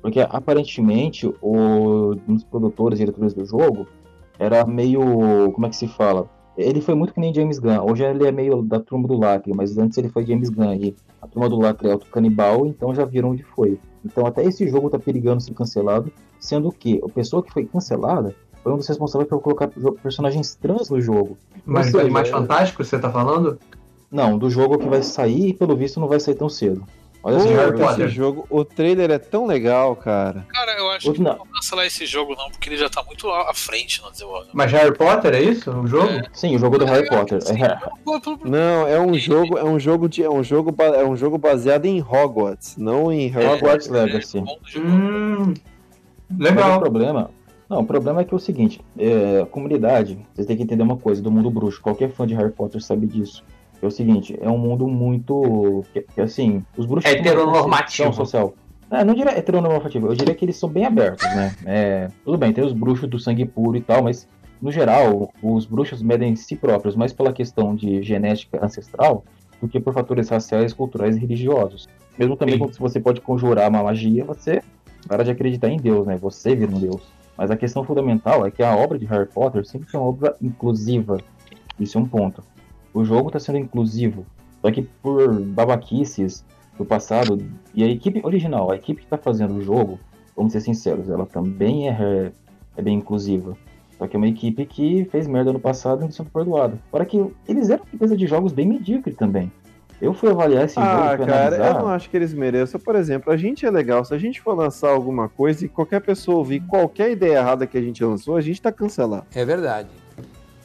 porque aparentemente o, um dos produtores e diretores do jogo era meio. Como é que se fala? Ele foi muito que nem James Gunn. Hoje ele é meio da turma do Lacre, mas antes ele foi James Gunn. E a turma do Lacre é outro canibal, então já viram onde foi. Então até esse jogo tá perigando ser cancelado, sendo que a pessoa que foi cancelada foi um dos responsáveis por colocar personagens trans no jogo.
Mas do Animais
é-
Fantásticos, você tá falando?
Não, do jogo que vai sair e pelo visto não vai sair tão cedo. Olha
Pô,
Harry
esse
Potter.
jogo, o trailer é tão legal, cara.
Cara, eu acho
Outro
que
não.
não vou cancelar esse jogo, não, porque ele já tá muito à frente no desenvolvimento.
Mas Harry Potter é isso? O jogo?
Sim, o jogo do Harry Potter.
Sim.
É,
pelo-
Não, é um jogo, é um jogo de, é um jogo, é um jogo baseado em Hogwarts, não em Harry Potter.
Hogwarts Legacy.
Hum.
Mas o
Legal.
problema. Não, o problema é que é o seguinte, é, comunidade, vocês têm que entender uma coisa do mundo bruxo. Qualquer fã de Harry Potter sabe disso. É o seguinte, é um mundo muito. Que, assim, os bruxos. uma
Heteronormativo.
social. É, não diria heteronormativo, eu diria que eles são bem abertos, né? É, tudo bem, tem os bruxos do sangue puro e tal, mas no geral, os bruxos medem si próprios mais pela questão de genética ancestral do que por fatores raciais, culturais e religiosos. Mesmo também
Sim.
quando você pode conjurar uma magia, você para de acreditar em Deus, né? Você vira um Deus. Mas a questão fundamental é que a obra de Harry Potter sempre foi uma obra inclusiva. Isso é um ponto. O jogo está sendo inclusivo. Só que por babaquices do passado, e a equipe original, a equipe que está fazendo o jogo, vamos ser sinceros, ela também é, é bem inclusiva. Só que é uma equipe que fez merda no passado e sendo perdoada. Fora que eles eram uma empresa de jogos bem medíocre também. Eu fui avaliar esse
Ah,
jogo, fui
cara,
analisar.
eu não acho que eles mereçam. Por exemplo, a gente é legal. Se a gente for lançar alguma coisa e qualquer pessoa ouvir qualquer ideia errada que a gente lançou, a gente tá cancelado.
É verdade.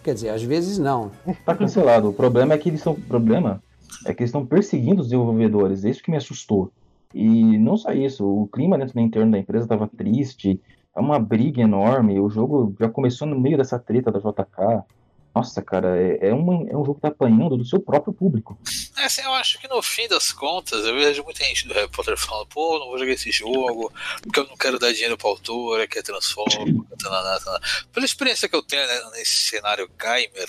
Quer dizer, às vezes não.
Tá cancelado. O problema é que eles são. O problema é que estão perseguindo os desenvolvedores. É isso que me assustou. E não só isso, o clima dentro da interno da empresa estava triste. É uma briga enorme. O jogo já começou no meio dessa treta da JK. Nossa, cara, é, é, uma, é um jogo que tá apanhando do seu próprio público.
É, assim, eu acho que no fim das contas, eu vejo muita gente do Harry Potter falando, pô, não vou jogar esse jogo, porque eu não quero dar dinheiro pra autora, que é transfóbico, tananá, tananá. Pela experiência que eu tenho né, nesse cenário gamer,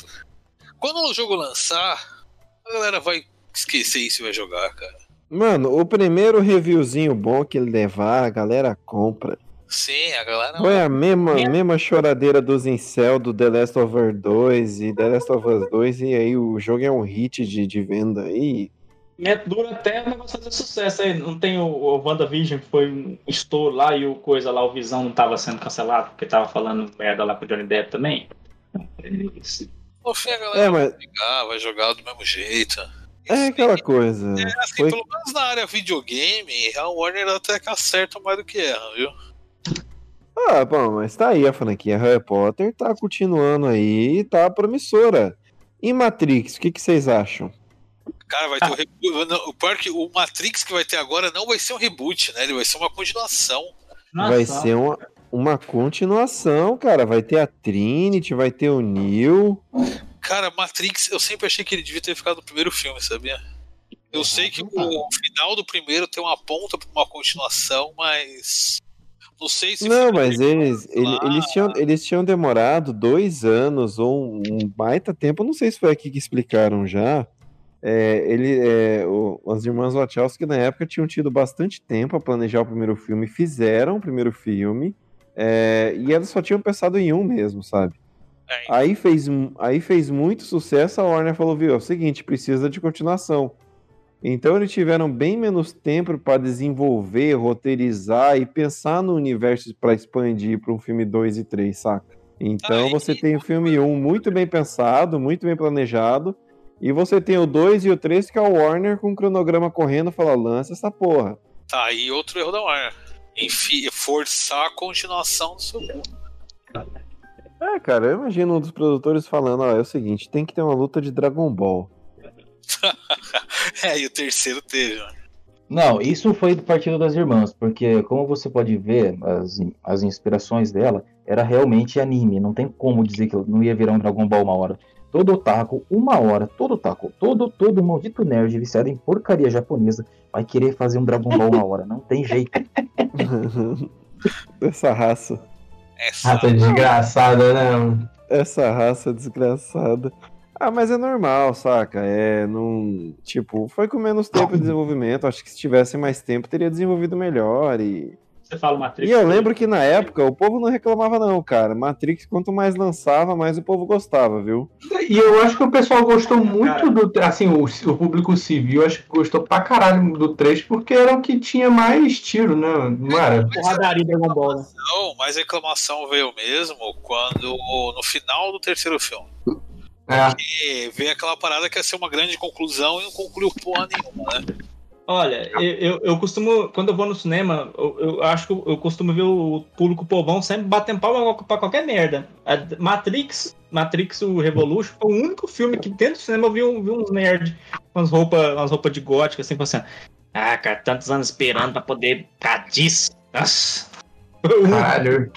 quando o jogo lançar, a galera vai esquecer isso e vai jogar, cara.
Mano, o primeiro reviewzinho bom que ele levar, a galera compra.
Sim, a galera.
Foi a mesma, mesma choradeira dos incel do The Last of Us 2 e The Last of Us 2, e aí o jogo é um hit de, de venda aí.
Né, Dura até o negócio fazer sucesso aí. Não tem o, o WandaVision que foi um estouro lá e o coisa lá, o Visão não tava sendo cancelado porque tava falando merda lá com o Johnny Depp também.
No fim a galera
É, mas
vai jogar, vai jogar do mesmo jeito.
é aquela coisa.
É, assim,
Foi-
pelo menos na área videogame, a Warner até que acerta mais do que erra, viu?
Ah, bom, mas tá aí a franquia Harry Potter, tá continuando aí, tá promissora. E Matrix, o que, que vocês acham?
Cara, vai ter o reboot. não, O pior é que o Matrix que vai ter agora não vai ser um reboot, né? Ele vai ser uma continuação.
Vai ser uma, uma continuação, cara. Vai ter a Trinity, vai ter o Neo.
Cara, Matrix, eu sempre achei que ele devia ter ficado no primeiro filme, sabia? Eu sei que o final do primeiro tem uma ponta pra uma continuação, mas. Não sei se.
Não, mas eles, ele- eles, tinham, eles tinham demorado dois anos ou um, um baita tempo. Não sei se foi aqui que explicaram já. É, ele, é, o- as irmãs Wachowski na época tinham tido bastante tempo a planejar o primeiro filme, fizeram o primeiro filme é, e elas só tinham pensado em um mesmo, sabe? Aí fez, mu- aí fez muito sucesso, a Warner falou, viu, é o seguinte, precisa de continuação. Então eles tiveram bem menos tempo para desenvolver, roteirizar e pensar no universo para expandir para um filme 2 e 3, saca? Então você tem o filme 1 muito bem pensado, muito bem planejado, e você tem o 2 e o 3 que é o Warner com o cronograma correndo e fala, lança essa porra.
Tá aí outro erro da Warner. Enfi... Forçar a continuação do seu.
É, cara, eu imagino um dos produtores falando, ó, é o seguinte, tem que ter uma luta de Dragon Ball.
é, e o terceiro teve, né?
Não, isso foi do Partido das Irmãs, porque como você pode ver, as, as inspirações dela era realmente anime. Não tem como dizer que não ia virar um Dragon Ball uma hora. Todo otaku, uma hora, todo otaku, todo, todo maldito nerd viciado em porcaria japonesa vai querer fazer um Dragon Ball uma hora. Não tem jeito.
Essa raça.
Raça desgraçada, né?
Essa raça desgraçada. Ah, mas é normal, saca? É, não. Tipo, foi com menos tempo de desenvolvimento. Acho que se tivesse mais tempo, teria desenvolvido melhor e.
você fala Matrix.
E eu lembro que na época o povo não reclamava, não, cara. Matrix, quanto mais lançava, mais o povo gostava, viu?
E eu acho que o pessoal gostou muito do. Assim, o, o público civil acho que gostou pra caralho do 3, porque era o que tinha mais tiro, né? Não era?
Porradaria Dragon Ball, né?
Não, mas a reclamação veio mesmo quando, no final do terceiro filme.
É.
E veio aquela parada que ia ser uma grande conclusão e não concluiu porra nenhuma, né?
Olha, eu, eu, eu costumo, quando eu vou no cinema, eu, eu acho que eu, costumo ver o público povão sempre batendo palma pra qualquer merda. A Matrix, Matrix o Revolution, foi o único filme que dentro do cinema eu vi, um- vi uns nerds com umas roupas umas roupas de gótica, assim, pensando, ah, cara, tantos anos esperando pra poder disso. Nossa.
Caralho.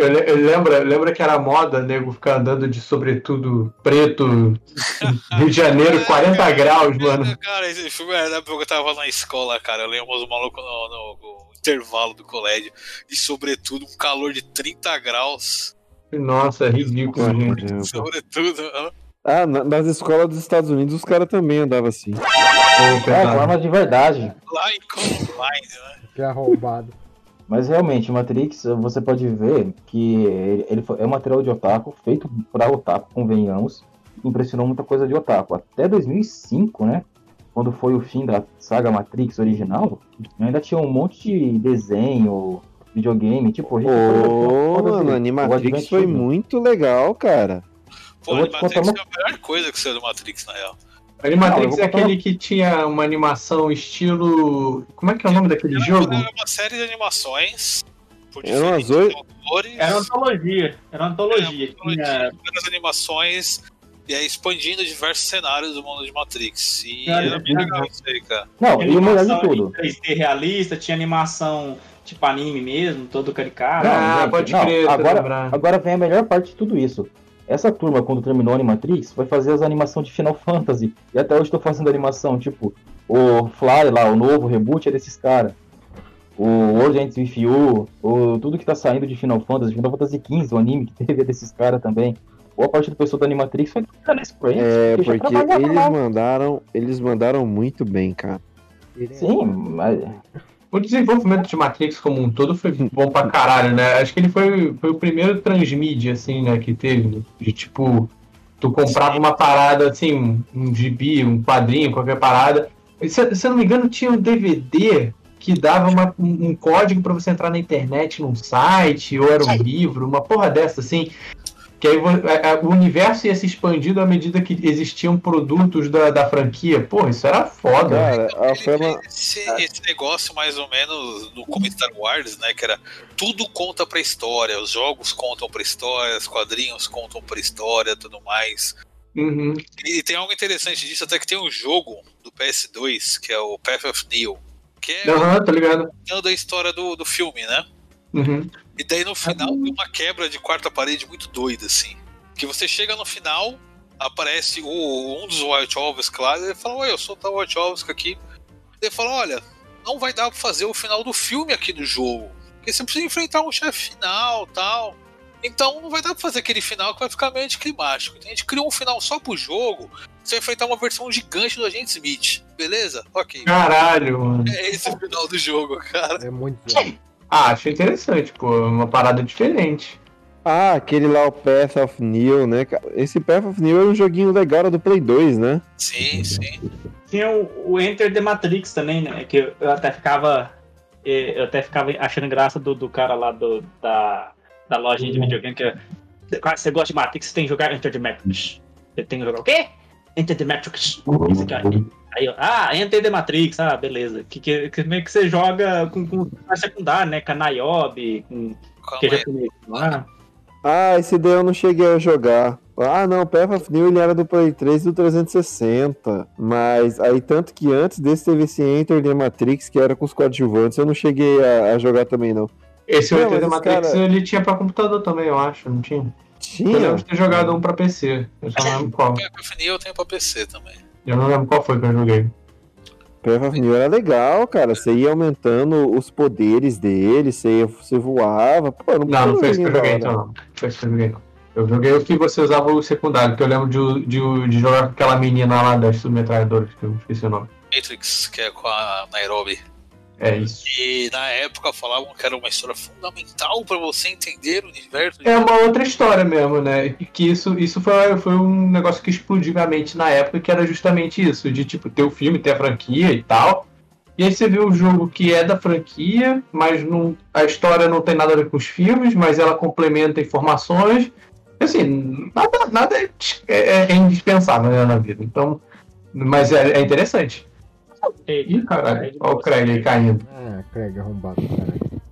Eu, eu lembro, eu lembro que era moda, nego, ficar andando de sobretudo preto, Rio de Janeiro, 40 graus, mano.
Cara, esse filme era da época que eu tava na escola, cara. Eu lembro os malucos no, no- no intervalo do colégio. E sobretudo um calor de 30 graus.
Nossa, é ridículo, gente.
Sobretudo.
Ah, na- nas escolas dos Estados Unidos os caras também andavam assim.
É, com armas de verdade.
Lá em Columbine, né?
Que é roubado.
Mas realmente, Matrix, você pode ver que ele ele foi- é um material de otaku, feito para otaku, convenhamos. Impressionou muita coisa de otaku. Até 2005, né? Quando foi o fim da saga Matrix original, ainda tinha um monte de desenho, videogame, tipo...
Ô,
pode-
mano,
o
Animatrix foi muito legal, cara.
Pô,
Eu vou te
Animatrix
contar
é a melhor coisa que saiu do Matrix, na real.
Animatrix
Não,
é aquele que tinha uma animação estilo. Como é que é o nome daquele jogo?
Era uma série de animações. Por
Eram umas
diferentes
oito-
autores.
Era uma antologia, era uma antologia. Tinha,
Várias animações. E aí expandindo diversos cenários do mundo de Matrix. E
Cara,
era bem legal isso aí, cara.
Não,
tinha
e o melhor de
animação
tudo.
em 3D realista, tinha animação tipo anime mesmo, todo caricato.
Não,
Ah,
gente,
pode
não,
crer,
agora, agora vem a melhor parte de tudo isso. Essa turma, quando terminou a Animatrix, vai fazer as animações de Final Fantasy. E até hoje tô fazendo animação, tipo, o Fly lá, o novo reboot é desses caras. O World Ends With You, o, tudo que tá saindo de Final Fantasy, Final Fantasy XV, o anime que teve é desses caras também. Boa parte do pessoal da Animatrix foi ficar na Square.
É, porque eles
lá.
mandaram, eles mandaram muito bem, cara.
Sim, mas...
O desenvolvimento de Matrix como um todo foi bom pra caralho, né? Acho que ele foi, foi o primeiro transmídia, assim, né, que teve. né? De tipo, tu comprava uma parada, assim, um, um gibi, um quadrinho, qualquer parada. E, Se, se eu não me engano, tinha um DVD que dava uma- um, um código pra você entrar na internet num site, ou era um livro, uma porra dessa, assim. Que aí a- a- o universo ia se expandindo à medida que existiam produtos da, da franquia. Porra, isso era foda.
Cara, a
fez esse, esse negócio mais ou menos no como Star Wars, né? Que era tudo conta pra história. Os jogos contam pra história, os quadrinhos contam pra história tudo mais.
Uhum.
E tem algo interessante disso, até que tem um jogo do PS2, que é o Path of Neo, que é
Aham, tá ligado?
da história do, do filme, né?
Uhum.
E daí no final tem uma quebra de quarta parede muito doida, assim. Que você chega no final, aparece o, um dos White Wolves, claro, e ele fala, oi, eu sou o tal White Wolves aqui. Ele fala, olha, não vai dar pra fazer o final do filme aqui no jogo. Porque você precisa enfrentar um chefe final tal. Então não vai dar pra fazer aquele final que vai ficar meio anticlimático. Então a gente criou um final só pro jogo. Você vai enfrentar uma versão gigante do Agente Smith. Beleza? Ok.
Caralho, mano.
É esse o final do jogo, cara.
É muito
Ah, achei interessante, pô. Uma parada diferente.
Ah, aquele lá, o Path of Neo, né? Esse Path of Neo era um joguinho legal era do Play 2, né?
Sim, sim.
Tinha o, o Enter the Matrix também, né? Que eu, até ficava. eh, Eu até ficava achando graça do, do cara lá do, da, da lojinha de videogame que é, "Cara, você gosta de Matrix, você tem que jogar Enter the Matrix. Você tem que jogar o quê? Enter the Matrix. Esse cara aqui. Aí eu, ah, Enter the Matrix, ah, beleza. Que, que, que meio que você joga com, com personagem secundário, né? Com a Niobe, com. Que é japonês lá.
Ah, esse daí eu não cheguei a jogar. Ah, não, Path of Neo ele era do Play 3 e do 360. Mas aí, tanto que antes desse teve esse Enter the Matrix, que era com os coadjuvantes, eu não cheguei a, a jogar também, não.
Esse
Não,
Enter the Matrix
cara-
ele tinha pra computador também, eu acho, não tinha? Eu
Tinha?
lembro de ter jogado um pra PC. Eu só não lembro qual.
Path of Neo eu tenho pra PC também.
Eu não lembro qual foi que eu joguei.
Path of Neo era legal, cara. Você ia aumentando os poderes dele, você, ia, você voava. Pô, não,
Não, não foi esse que eu joguei então, não. Não foi esse que eu joguei, não. Eu joguei o que você usava o secundário, que eu lembro de, de, de jogar com aquela menina lá das submetralhadoras, que eu esqueci o nome.
Matrix, que é com a Nairobi.
É isso.
E na época falavam que era uma história fundamental pra você entender o universo.
É uma outra história mesmo, né? E Que isso, isso foi, foi um negócio que explodiu a mente na época, que era justamente isso, de tipo, ter o filme, ter a franquia e tal. E aí você vê o jogo que é da franquia, mas não, a história não tem nada a ver com os filmes, mas ela complementa informações. Assim, nada, nada é, é- é indispensável né, na vida. Então, mas é, é interessante. Ih, caralho, olha o Craig aí caindo.
Ah, Craig arrombado, caralho.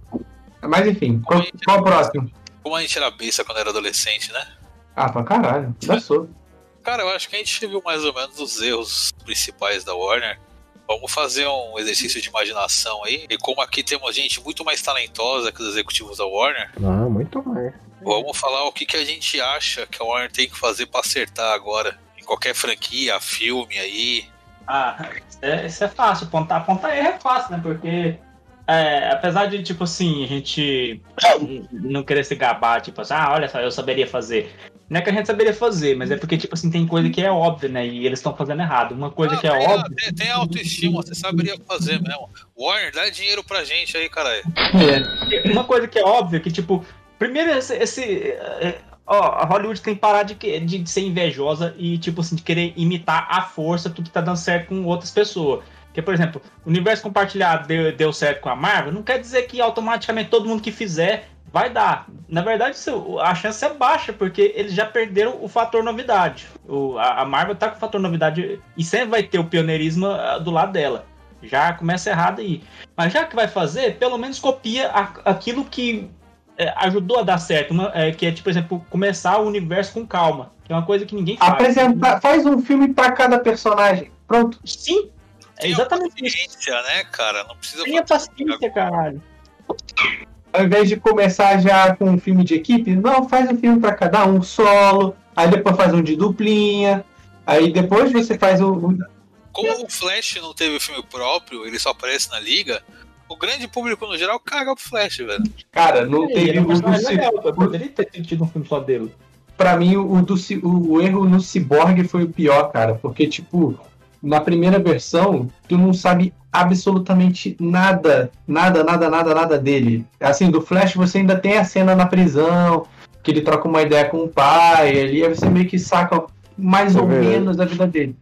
Mas enfim, qual, qual o próximo?
Como a gente era besta quando era adolescente, né?
Ah, pra caralho, já sou.
Cara, eu acho que a gente viu mais ou menos os erros principais da Warner. Vamos fazer um exercício de imaginação aí. E como aqui temos gente muito mais talentosa que os executivos da Warner,
Não, muito mais.
vamos falar o que, que a gente acha que a Warner tem que fazer pra acertar agora. Em qualquer franquia, filme aí.
Ah, é- isso é fácil. Apontar, apontar erro é fácil, né? Porque é, apesar de, tipo assim, a gente não querer se gabar, tipo assim, ah, olha só, eu saberia fazer. Não é que a gente saberia fazer, mas é porque, tipo assim, tem coisa que é óbvia, né? E eles estão fazendo errado. Uma coisa que é
tem,
óbvia.
tem, tem autoestima, você saberia fazer mesmo. Warner, dá dinheiro pra gente aí, caralho.
Uma coisa que é óbvia que, tipo, primeiro esse. esse, é, ó, a Hollywood tem que parar de, de ser invejosa e, tipo assim, de querer imitar à força tudo que tá dando certo com outras pessoas. Porque, por exemplo, o universo compartilhado deu, deu certo com a Marvel, não quer dizer que automaticamente todo mundo que fizer vai dar. Na verdade, a chance é baixa, porque eles já perderam o fator novidade. O, a, a Marvel tá com o fator novidade e sempre vai ter o pioneirismo ah, do lado dela. Já começa errado aí. Mas já que vai fazer, pelo menos copia a- aquilo que é, ajudou a dar certo. uma- é, que é, tipo, por exemplo, começar o universo com calma. Que é uma coisa que ninguém faz.
Apresentar, faz um filme pra cada personagem. Pronto.
Sim, é exatamente isso.
Paciência, né, cara? Não precisa
Tenha paciência, caralho.
Ao invés de começar já com um filme de equipe, não, faz um filme pra cada um, solo. Aí depois faz um de duplinha. Aí depois você faz o. o-
Como o Flash não teve filme próprio, ele só aparece na liga, o grande público no geral caga pro Flash, velho.
Cara, não
Ele
teve
era um
o do
poderia ter tido um filme só dele.
Pra mim, o, do, o, o erro no Cyborg foi o pior, cara. Porque, tipo, na primeira versão, tu não sabe absolutamente nada, nada, nada, nada, nada dele. Assim, do Flash você ainda tem a cena na prisão, que ele troca uma ideia com o pai, ali aí você meio que saca mais
É
ou
verdade.
menos da vida dele.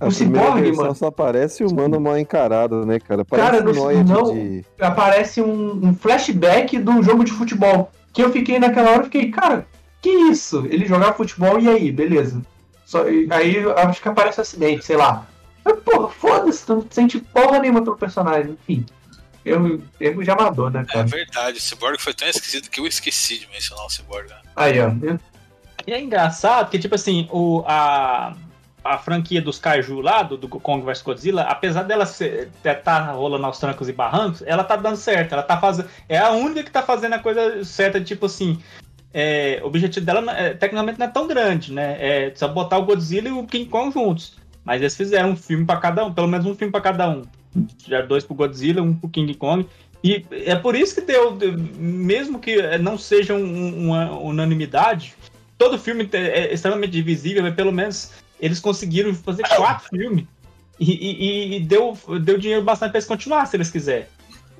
A
O Cyborg, mano.
só aparece o mano mal encarado, né, cara? Parece
Cara,
um
não,
de-
aparece um, um flashback do jogo de futebol. Que eu fiquei naquela hora, eu fiquei, cara, que isso? Ele jogava futebol e aí, beleza. Só, e aí eu acho que aparece um acidente, sei lá. Mas, porra, foda-se, tu não sente porra nenhuma pelo personagem. Enfim, erro, erro de amador, né,
É
cara?
verdade, o Cyborg foi tão esquecido que eu esqueci de mencionar o Cyborg. né?
Aí, ó.
E é engraçado que, tipo assim, o, a, a franquia dos Kaiju lá, do, do Kong vs Godzilla, apesar dela ser, tá rolando aos trancos e barrancos, ela tá dando certo. Ela tá fazendo. É a única que tá fazendo a coisa certa, tipo assim. é, o objetivo dela é- tecnicamente não é tão grande, né? É só botar o Godzilla e o King Kong juntos. Mas eles fizeram um filme pra cada um, pelo menos um filme pra cada um. Já dois pro Godzilla, um pro King Kong. E é por isso que deu, mesmo que não seja um- uma unanimidade, todo filme é extremamente divisível, mas pelo menos eles conseguiram fazer quatro filmes. E, e- e deu, deu dinheiro bastante pra eles continuar, se eles quiserem.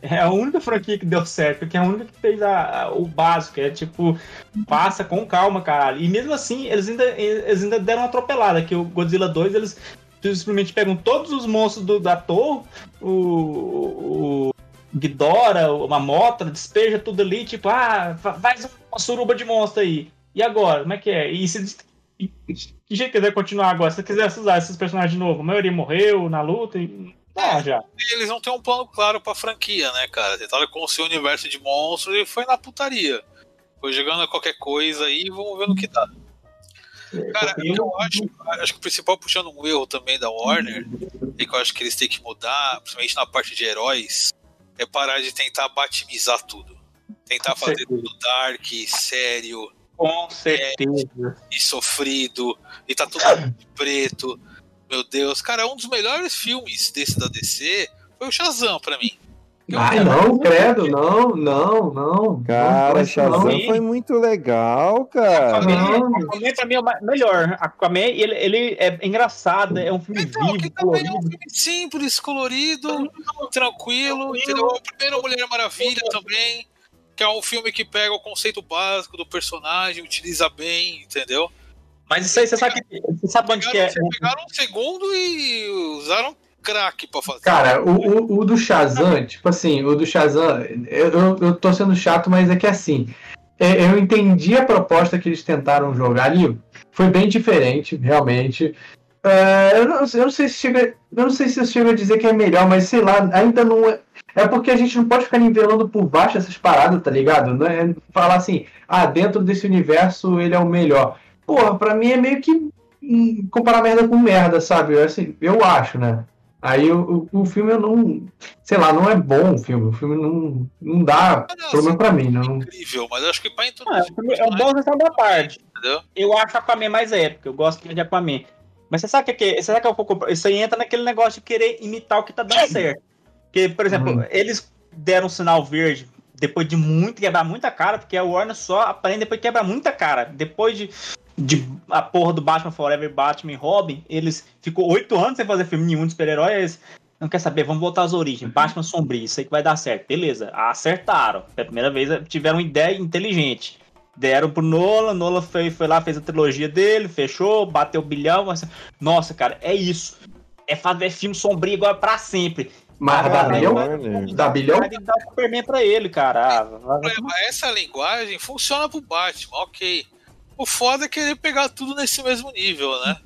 É a única franquia que deu certo, porque é a única que fez a- a- o básico, é tipo, passa com calma, caralho. E mesmo assim, eles ainda, eles ainda deram uma atropelada, que o Godzilla 2, eles simplesmente pegam todos os monstros do, da torre, o, o Ghidorah, uma motra, despeja tudo ali, tipo, ah, fa- faz uma suruba de monstro aí. E agora, como é que é? E se que jeito que vai continuar agora? Se quiser usar esses personagens de novo, a maioria morreu na luta e. Ah, já.
E eles não têm um plano claro pra franquia, né, cara? Tentaram construir um universo de monstros e foi na putaria. Foi jogando qualquer coisa aí e vamos ver no que dá. Cara, o que eu acho, acho que o principal puxando um erro também da Warner, e que eu acho que eles têm que mudar, principalmente na parte de heróis, é parar de tentar batimizar tudo. Tentar
Com
fazer tudo dark, sério,
Com certeza.
e sofrido, e tá tudo de preto. Meu Deus, cara, um dos melhores filmes desse da DC foi o Shazam pra mim.
Ai, não, credo, não, não, não.
Cara,
não,
Shazam
não.
foi muito legal, cara.
Não.
Aquaman pra mim é melhor. Aquaman, ele, ele é engraçado, é um filme vivo, colorido.
Simples, colorido, tranquilo, entendeu? O primeiro Mulher Maravilha também, que é um filme que pega o conceito básico do personagem, utiliza bem, entendeu?
Mas isso aí, você sabe, que, você sabe onde que é?
Pegaram, pegaram um segundo e usaram crack pra fazer.
Cara, o, o, o do Shazam, tipo assim, o do Shazam, eu, eu, eu tô sendo chato, mas é que assim, é, eu entendi a proposta que eles tentaram jogar ali, foi bem diferente, realmente. É, eu, não, eu não sei se chega. Eu não sei se eu chego a dizer que é melhor, mas sei lá, ainda não é. É porque a gente não pode ficar nivelando por baixo essas paradas, tá ligado? Não é falar assim, ah, dentro desse universo ele é o melhor. Porra, pra mim é meio que hum, comparar merda com merda, sabe? Eu, assim, eu acho, né? Aí o, o, o filme eu não. Sei lá, não é bom o filme. O filme não, não dá pelo menos pra mim. Não,
Incrível, mas acho que pra
Ah,
introduzir.
o filme é um bom resultado da parte.
Entendeu?
Eu acho Aquaman mais épico, eu gosto de Aquaman. Mas você sabe o que, que é? Você sabe que é um pouco. Isso aí entra naquele negócio de querer imitar o que tá dando certo. Porque, por exemplo,
Uhum.
eles deram um sinal verde depois de muito quebrar muita cara, porque a Warner só aprende depois de quebrar muita cara. Depois de, de a porra do Batman Forever, Batman e Robin, eles ficou oito anos sem fazer filme nenhum de super-herói. Eles não quer saber, vamos voltar às origens. Batman sombrio, isso aí que vai dar certo. Beleza, acertaram. Pela primeira vez tiveram uma ideia inteligente. Deram pro Nolan, Nolan foi, foi lá, fez a trilogia dele, fechou, bateu bilhão. Mas... Nossa, cara, é isso. É fazer filme sombrio agora pra sempre.
Mas dá
Cara,
bilhão?
Warner.
Dá bilhão?
Vai dar o Superman pra ele, cara. Ah,
Problema, Essa linguagem funciona pro Batman, ok. O foda é querer pegar tudo nesse mesmo nível, né?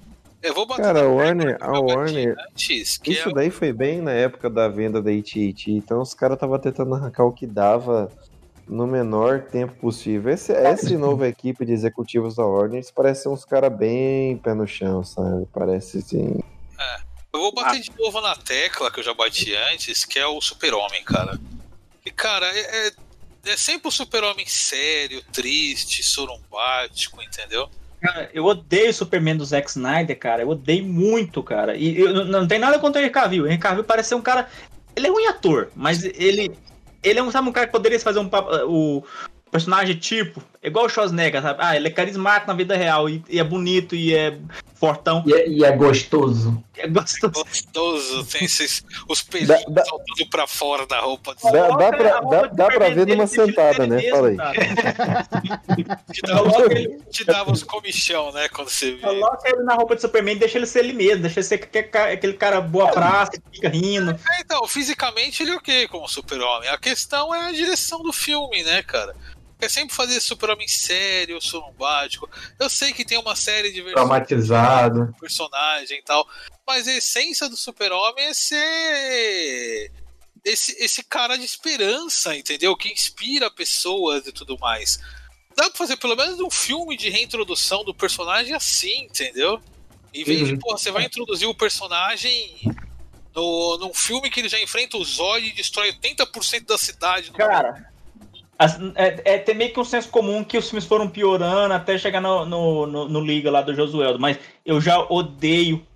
Eu vou bater
Cara, a Warner, a
bati
Warner,
antes, que
isso
é
daí foi bem na época da venda da AT&T, então os caras estavam tentando arrancar o que dava no menor tempo possível. Esse, essa nova equipe de executivos da Warner, eles parecem uns caras bem pé no chão, sabe? Parece assim...
Eu vou bater de novo na tecla que eu já bati antes, que é o super-homem, cara. E, cara, é, é, é sempre o super-homem sério, triste, sorumbático, entendeu?
Cara, eu odeio o Superman do Zack Snyder, cara. Eu odeio muito, cara. E eu, não, não tem nada contra o Henry Cavill. O Henry Cavill parece ser um cara. Ele é um ator, mas ele. Ele é um, sabe, um cara que poderia fazer um o personagem tipo, igual o Schwarzenegger, sabe? Ah, ele é carismático na vida real e, e é bonito e é fortão.
E é, e é gostoso.
É gostoso.
Gostoso, tem esses, os pelinhos
Dá- dá-
saltando pra fora da roupa.
Dá, dá,
Coloca
pra, dá, dá pra ver numa sentada, né? Fala aí.
Te dava,
Coloca ele-
te dava os comichão, né? Quando você via.
Coloca ele na roupa de Superman e deixa ele ser ele mesmo. Deixa ele ser aquele cara- aquele cara boa praça, que fica rindo.
É, Então, fisicamente ele é ok como super-homem. A questão é a direção do filme, né, cara? É sempre fazer super-homem sério, sorumbático. Eu sei que tem uma série de versões
Traumatizado.
do personagem e tal, mas a essência do super-homem é ser esse, esse cara de esperança, entendeu? Que inspira pessoas e tudo mais. Dá pra fazer pelo menos um filme de reintrodução do personagem assim, entendeu? Em vez de,
Uhum.
pô, você vai introduzir o personagem no, num filme que ele já enfrenta o Zod e destrói 80% da cidade.
Cara, as- é, é ter meio que um senso comum que os filmes foram piorando até chegar no, no, no- no Liga lá do Josueldo, mas eu já odeio.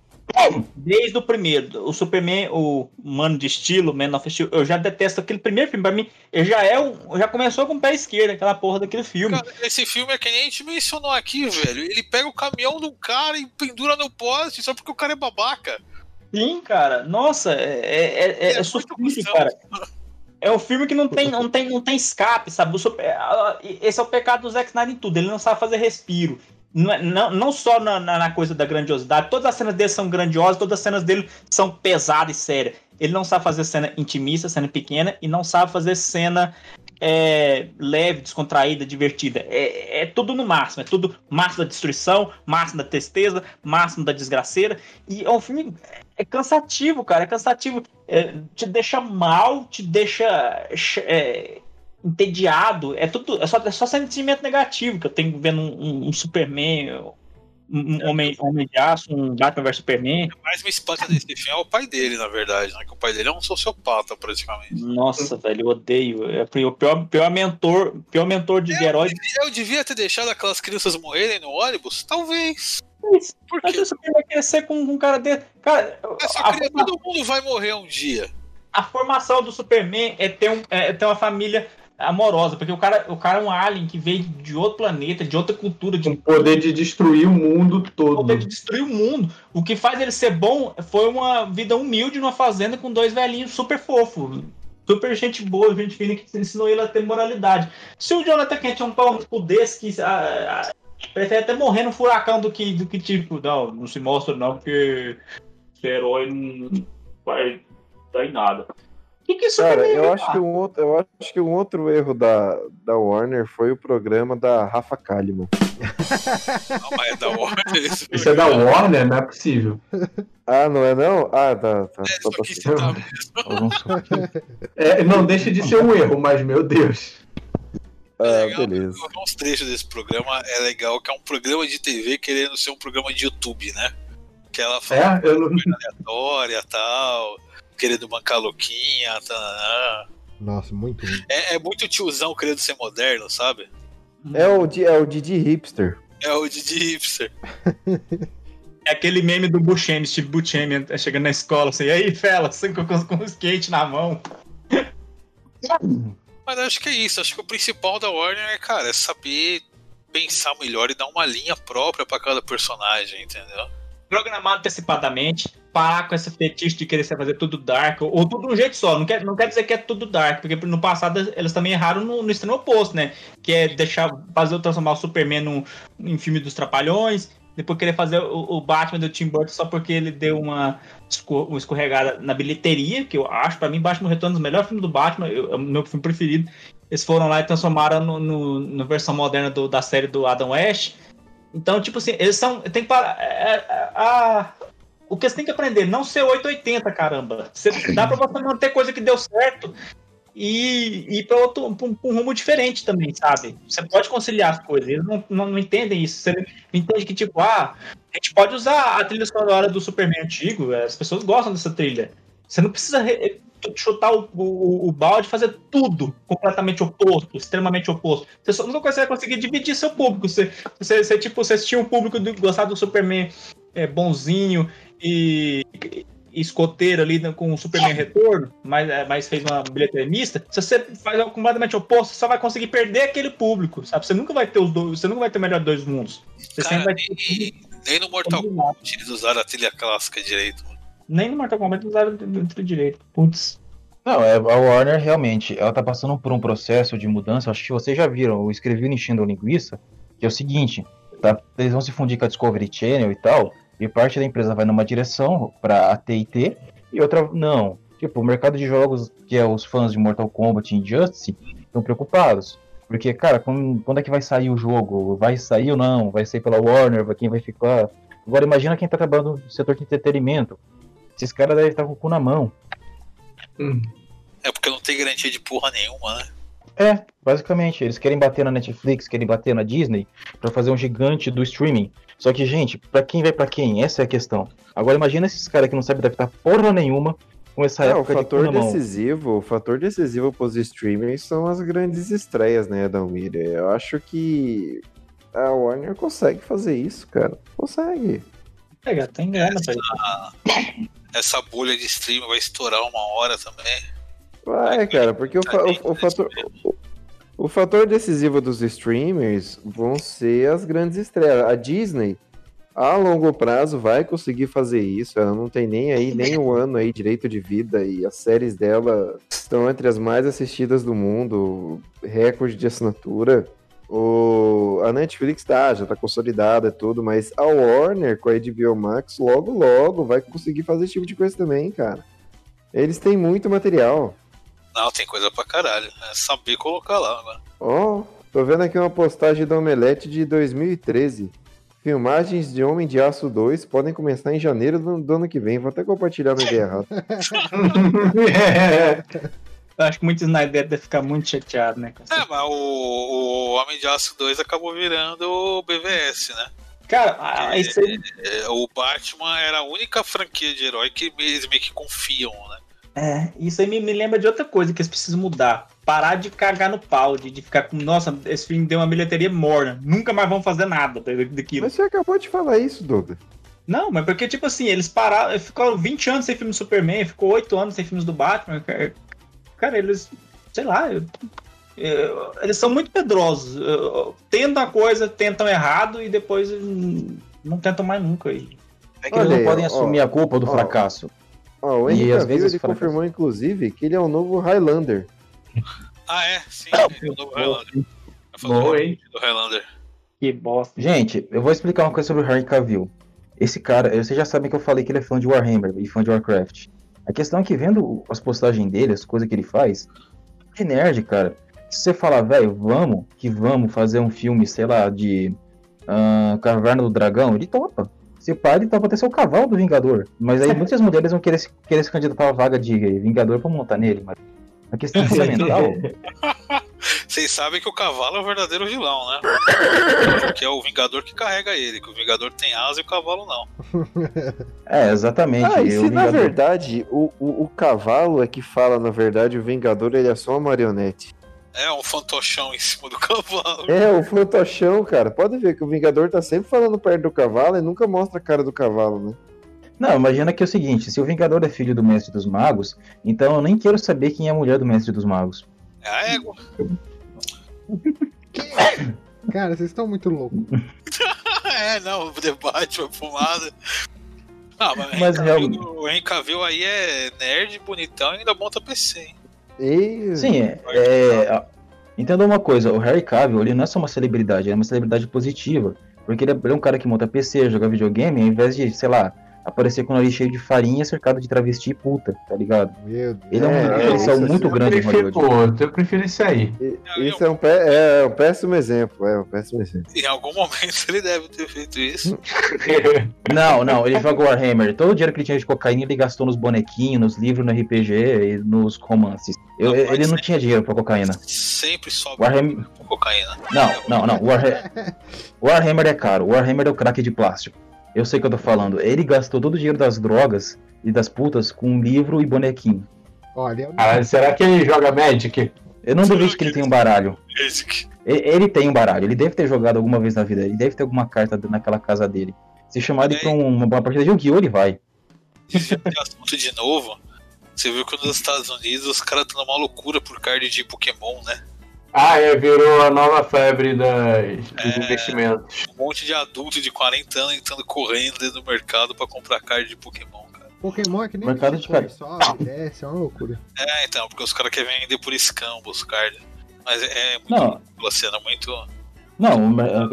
Desde o primeiro, o Superman, o Mano de Estilo, Man of Steel, eu já detesto aquele primeiro filme. Pra mim, ele já é um, já começou com o pé esquerdo, aquela porra daquele filme.
Cara, esse filme é que nem a gente mencionou aqui, velho. Ele pega o caminhão do cara e pendura no poste só porque o cara é babaca.
Sim, cara. Nossa, é, é, é, é,
É
cara. É um filme que não tem, não tem, não tem escape, sabe? Esse é o pecado do Zack Snyder em tudo. Ele não sabe fazer respiro. Não, é- não, não só na- na coisa da grandiosidade. Todas as cenas dele são grandiosas, todas as cenas dele são pesadas e sérias. Ele não sabe fazer cena intimista, cena pequena, e não sabe fazer cena é, leve, descontraída, divertida. É, é tudo no máximo. É tudo máximo da destruição, máximo da tristeza, máximo da desgraceira. E é um filme é cansativo, cara. É cansativo. É, te deixa mal, te deixa é, entediado. É tudo. É só, é só sentimento negativo que eu tenho vendo um, um- Superman, um, homem, homem de aço, um Batman vs Superman.
O que mais me espanta desse filme é o pai dele, na verdade, né? Que o pai dele é um sociopata, praticamente.
Nossa, velho, eu odeio. É o pior, pior mentor, pior mentor de herói.
Eu devia ter deixado aquelas crianças morrerem no ônibus? Talvez. Por
Mas
quê?
Superman vai crescer com um cara desse. Cara,
Essa
a-
criança, todo mundo vai morrer um dia.
a formação do Superman é ter, um, é ter uma família amorosa, porque o cara, o cara é um alien que veio de outro planeta, de outra cultura, de
O poder de destruir o mundo todo.
poder de destruir o mundo. O que faz ele ser bom foi uma vida humilde numa fazenda com dois velhinhos super fofos. Super gente boa, gente fina que ensinou ele a ter moralidade. Se o Jonathan Kent é um pau desse que ah, ah, prefere até morrer no furacão do que, do que tipo, não, não se mostra não, porque ser herói não vai dar em nada. O que, que isso
Cara, eu acho, que um outro, eu acho que um outro erro da, da Warner foi o programa da Rafa Kalimann.
Não, mas é da Warner. Isso,
Isso é da Warner? Não é possível.
Ah, não é não? Ah, tá. tá. Só pra-
que citar mesmo.
É, não deixa de ser um erro, mas meu Deus.
Ah, beleza.
Uns trechos desse programa é legal, que é um programa de TV querendo ser um programa de YouTube, né? Que ela fala
É, eu não-
coisa aleatória tal, querendo bancar louquinha, tá,
Nossa, muito
é, é muito tiozão querendo ser moderno, sabe?
É o, é o Didi Hipster.
É o Didi Hipster.
É aquele meme do Buscemi, Steve Buscemi chegando na escola assim, e aí, fela, assim, com, com, com o skate na mão.
Mas acho que é isso. Acho que o principal da Warner é, cara, é saber pensar melhor e dar uma linha própria pra cada personagem, entendeu?
Programar antecipadamente, parar com esse fetiche de querer fazer tudo dark, ou, ou tudo de um jeito só. Não quer, não quer dizer que é tudo dark, porque no passado eles também erraram no, no extremo oposto, né? Que é deixar, fazer transformar o Superman num, em filme dos Trapalhões, depois querer fazer o, o Batman do Tim Burton só porque ele deu uma, uma escorregada na bilheteria, que eu acho, pra mim, Batman Retorno é o melhor filme do Batman, eu- é o meu filme preferido. Eles foram lá e transformaram no, no, na versão moderna do- da série do Adam West. Então, tipo assim, eles são. Tem que parar. é, é, a- o que você tem que aprender, não ser 880, caramba. Você, dá pra você manter coisa que deu certo e ir pra, outro, pra um, pra um rumo diferente também, sabe? Você pode conciliar as coisas. Eles não, não, não entendem isso. Você entende que, tipo, ah, a gente pode usar a trilha sonora do Superman antigo, as pessoas gostam dessa trilha. Você não precisa re- chutar o, o, o balde fazer tudo completamente oposto, extremamente oposto. Você só nunca vai conseguir dividir seu público. Você, você, você, tipo, você tinha um público do, gostar do Superman é, bonzinho e, e escoteiro ali né, com o Superman Retorno, mas, é, mas fez uma bilheteria mista. Se você faz algo completamente oposto, você só vai conseguir perder aquele público, sabe? Você nunca vai ter os dois, você nunca vai ter o melhor dos mundos. Você sempre vai ter
Nem no Mortal Kombat eles usaram a trilha clássica direito.
nem no Mortal Kombat usaram dentro direito. Putz.
Não, é, a Warner realmente, ela tá passando por um processo de mudança, acho que vocês já viram, eu escrevi no Enchendo a Linguiça, que é o seguinte, tá, eles vão se fundir com a Discovery Channel e tal, e parte da empresa vai numa direção pra AT&T, e outra não. Tipo, o mercado de jogos, que é os fãs de Mortal Kombat e Injustice, estão preocupados. Porque, cara, quando, quando é que vai sair o jogo? Vai sair ou não? Vai sair pela Warner? Vai- Quem vai ficar? Agora imagina quem tá trabalhando no setor de entretenimento. Esses caras devem estar com o cu na mão.
É porque não tem garantia de porra nenhuma, né?
É, basicamente, eles querem bater na Netflix, querem bater na Disney pra fazer um gigante do streaming. Só que, gente, pra quem vai pra quem? Essa é a questão. Agora imagina esses caras que não sabem adaptar porra nenhuma com essa
É, o
época de cu
fator
mão.
decisivo, o fator decisivo pros streamers são as grandes estreias, né, Dalmir? Eu acho que a Warner consegue fazer isso, cara. Consegue.
Pega, tem grana
Essa, essa bolha de stream vai estourar uma hora também.
Vai, cara, porque o, fa- o- o fator. O, fator decisivo dos streamers vão ser as grandes estreias. A Disney, a longo prazo, vai conseguir fazer isso. Ela não tem nem aí, nem um ano aí direito de vida. E as séries dela estão entre as mais assistidas do mundo. Recorde de assinatura. O, a Netflix tá, já tá consolidada e tudo, mas a Warner com a HBO Max logo logo vai conseguir fazer esse tipo de coisa também, cara. Eles têm muito material.
Não, tem coisa pra caralho. É saber colocar lá agora.
Ó, tô vendo aqui uma postagem da Omelete de 2013. Filmagens de Homem de Aço 2 podem começar em janeiro do, do ano que vem. Vou até compartilhar uma ideia errada.
Eu acho que muito Snyder deve ficar muito chateado, né?
É, mas o, o Homem de Aço 2 acabou virando o BVS, né?
Cara, ah, isso aí.
É, o Batman era a única franquia de herói que eles meio que confiam, né?
É, isso aí me, me lembra de outra coisa que eles precisam mudar. Parar de cagar no pau, de, de ficar com, nossa, esse filme deu uma bilheteria morna. Nunca mais vão fazer nada da- daquilo.
Mas você acabou de falar isso, Douglas.
Não, mas porque, tipo assim, eles pararam, ficaram 20 anos sem filme do Superman, ficou 8 anos sem filmes do Batman. Cara, cara eles, sei lá, eu- eu- eles são muito pedrosos. Eu- Tentam a coisa, tentam errado e depois não tentam mais nunca. E
É que eles não podem assumir a culpa do
ó.
fracasso.
Ó, o
E
Henry
às
Cavill,
vezes
ele confirmou, inclusive, que ele é o novo Highlander.
Ah, é? Sim, ele é o novo Highlander.
Boa, hein?
do Highlander.
que bosta.
Gente, eu vou explicar uma coisa sobre o Henry Cavill. Esse cara, vocês já sabem que eu falei que ele é fã de Warhammer e fã de Warcraft. A questão é que vendo as postagens dele, as coisas que ele faz, de nerd, cara. Se você falar, velho, vamos, que vamos fazer um filme, sei lá, de ah, Caverna do Dragão, ele topa. Se pá, ele topa até ser o cavalo do Vingador. Mas aí muitas mulheres vão querer se, querer se candidatar à vaga de Vingador pra montar nele. Mas a questão fundamental
Vocês sabem que o cavalo é o verdadeiro vilão, né? Que é o Vingador que carrega ele, que o Vingador tem asa e o cavalo não.
é exatamente.
Ah, e
o
se na
Vingador-
verdade o, o, o cavalo é que fala, na verdade, o Vingador ele é só uma marionete.
É um fantochão em cima do cavalo.
É, o fantochão, cara. Pode ver que o Vingador tá sempre falando perto do cavalo e nunca mostra a cara do cavalo, né?
Não, imagina que é o seguinte, se o Vingador é filho do Mestre dos Magos, então eu nem quero saber quem é a mulher do Mestre dos Magos.
É a égua.
Cara, vocês estão muito loucos.
é, não, o debate, a fumada. Ah, mas,
Mas
o Henry Cavill aí é nerd, bonitão e ainda monta PC, hein?
E...
Sim, é, é, entenda uma coisa, o Harry Cavill, ele não é só uma celebridade, ele é uma celebridade positiva, porque ele é, ele é um cara que monta PC, joga videogame, ao invés de, sei lá, aparecer com o nariz cheio de farinha, cercado de travesti e puta, tá ligado?
Meu Deus.
Ele é uma
É,
referência
isso,
muito
assim,
grande em
Eu prefiro,
Hollywood.
pô, eu prefiro isso aí.
E- Isso é um, pé, é um péssimo exemplo, é um péssimo exemplo.
Em algum momento ele deve ter feito isso.
Não, não, ele joga Warhammer. Todo o dinheiro que ele tinha de cocaína ele gastou nos bonequinhos, nos livros, no RPG e nos romances. Eu-
Não,
ele não tinha dinheiro pra cocaína.
Sempre sobe
Warhammer...
com cocaína.
Não, não, não. Warhammer... Warhammer é caro. Warhammer é o crack de plástico. Eu sei o que eu tô falando. Ele gastou todo o dinheiro das drogas e das putas com livro e bonequinho.
Olha,
Caralho, será que ele joga Magic?
Eu não duvido que ele tenha um baralho. E- Ele tem um baralho. Ele deve ter jogado alguma vez na vida. Ele deve ter alguma carta naquela casa dele. Se chamar ele pra um- uma partida de Yu-Gi-Oh! ele vai.
Assunto de novo, você viu que nos Estados Unidos os caras estão numa loucura por card de Pokémon, né?
Ah, é, virou a nova febre das, dos
É.
investimentos.
Um monte de adulto de 40 anos entrando correndo dentro do mercado pra comprar card de Pokémon, cara.
Pokémon é que nem
Mercado de cara.
sobe, desce, é uma loucura.
É, então, porque os caras querem vender por escambo os cards. Mas é, é muito
Não.
cena, muito.
Não,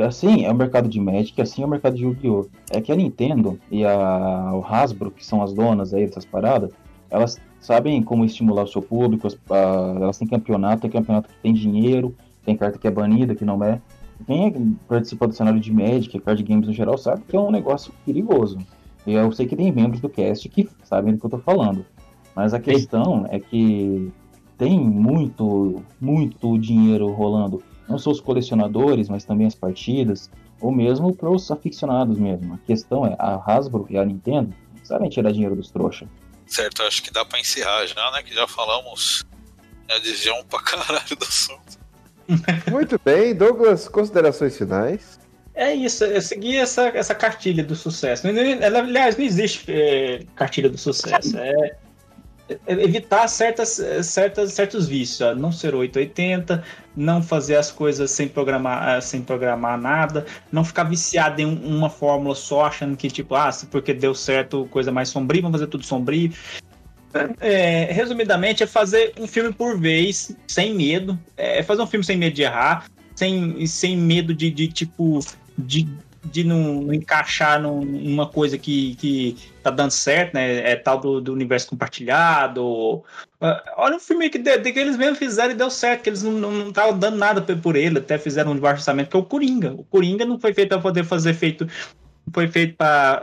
assim é o mercado de Magic, assim é o mercado de Yu-Gi-Oh! É que a Nintendo e a, o Hasbro, que são as donas aí dessas paradas, elas sabem como estimular o seu público, as- a- elas têm campeonato, tem campeonato que tem dinheiro, tem carta que é banida, que não é. Quem é participa do cenário de Magic, card games no geral, sabe que é um negócio perigoso. Eu sei que tem membros do cast que sabem do que eu tô falando. Mas a questão é que tem muito, muito dinheiro rolando. Não só os colecionadores, mas também as partidas, ou mesmo para os aficionados mesmo. A questão é, a Hasbro e a Nintendo sabem tirar dinheiro dos trouxas.
Certo, acho que dá pra encerrar já, né? Que já falamos. Já desviamos pra caralho do assunto.
Muito bem, Douglas, considerações finais.
É isso, é seguir essa, essa cartilha do sucesso. Aliás, não existe é, cartilha do sucesso. É evitar certas, certas, certos vícios. Não ser 880, não fazer as coisas sem programar, ah, sem programar nada, não ficar viciado em um- uma fórmula só, achando que, tipo, ah, porque deu certo, coisa mais sombria, vamos fazer tudo sombrio. É, resumidamente, é fazer um filme por vez, sem medo. É fazer um filme sem medo de errar, sem, sem medo de, de tipo, de, de não, não encaixar num- numa coisa que, que tá dando certo, né? É tal do, do universo compartilhado. Ah, Olha um filme que, de, de que eles mesmos fizeram e deu certo, que eles não estavam dando nada por- ele, até fizeram um baixo orçamento, que é o Coringa. O Coringa não foi feito para poder fazer feito. Foi feito para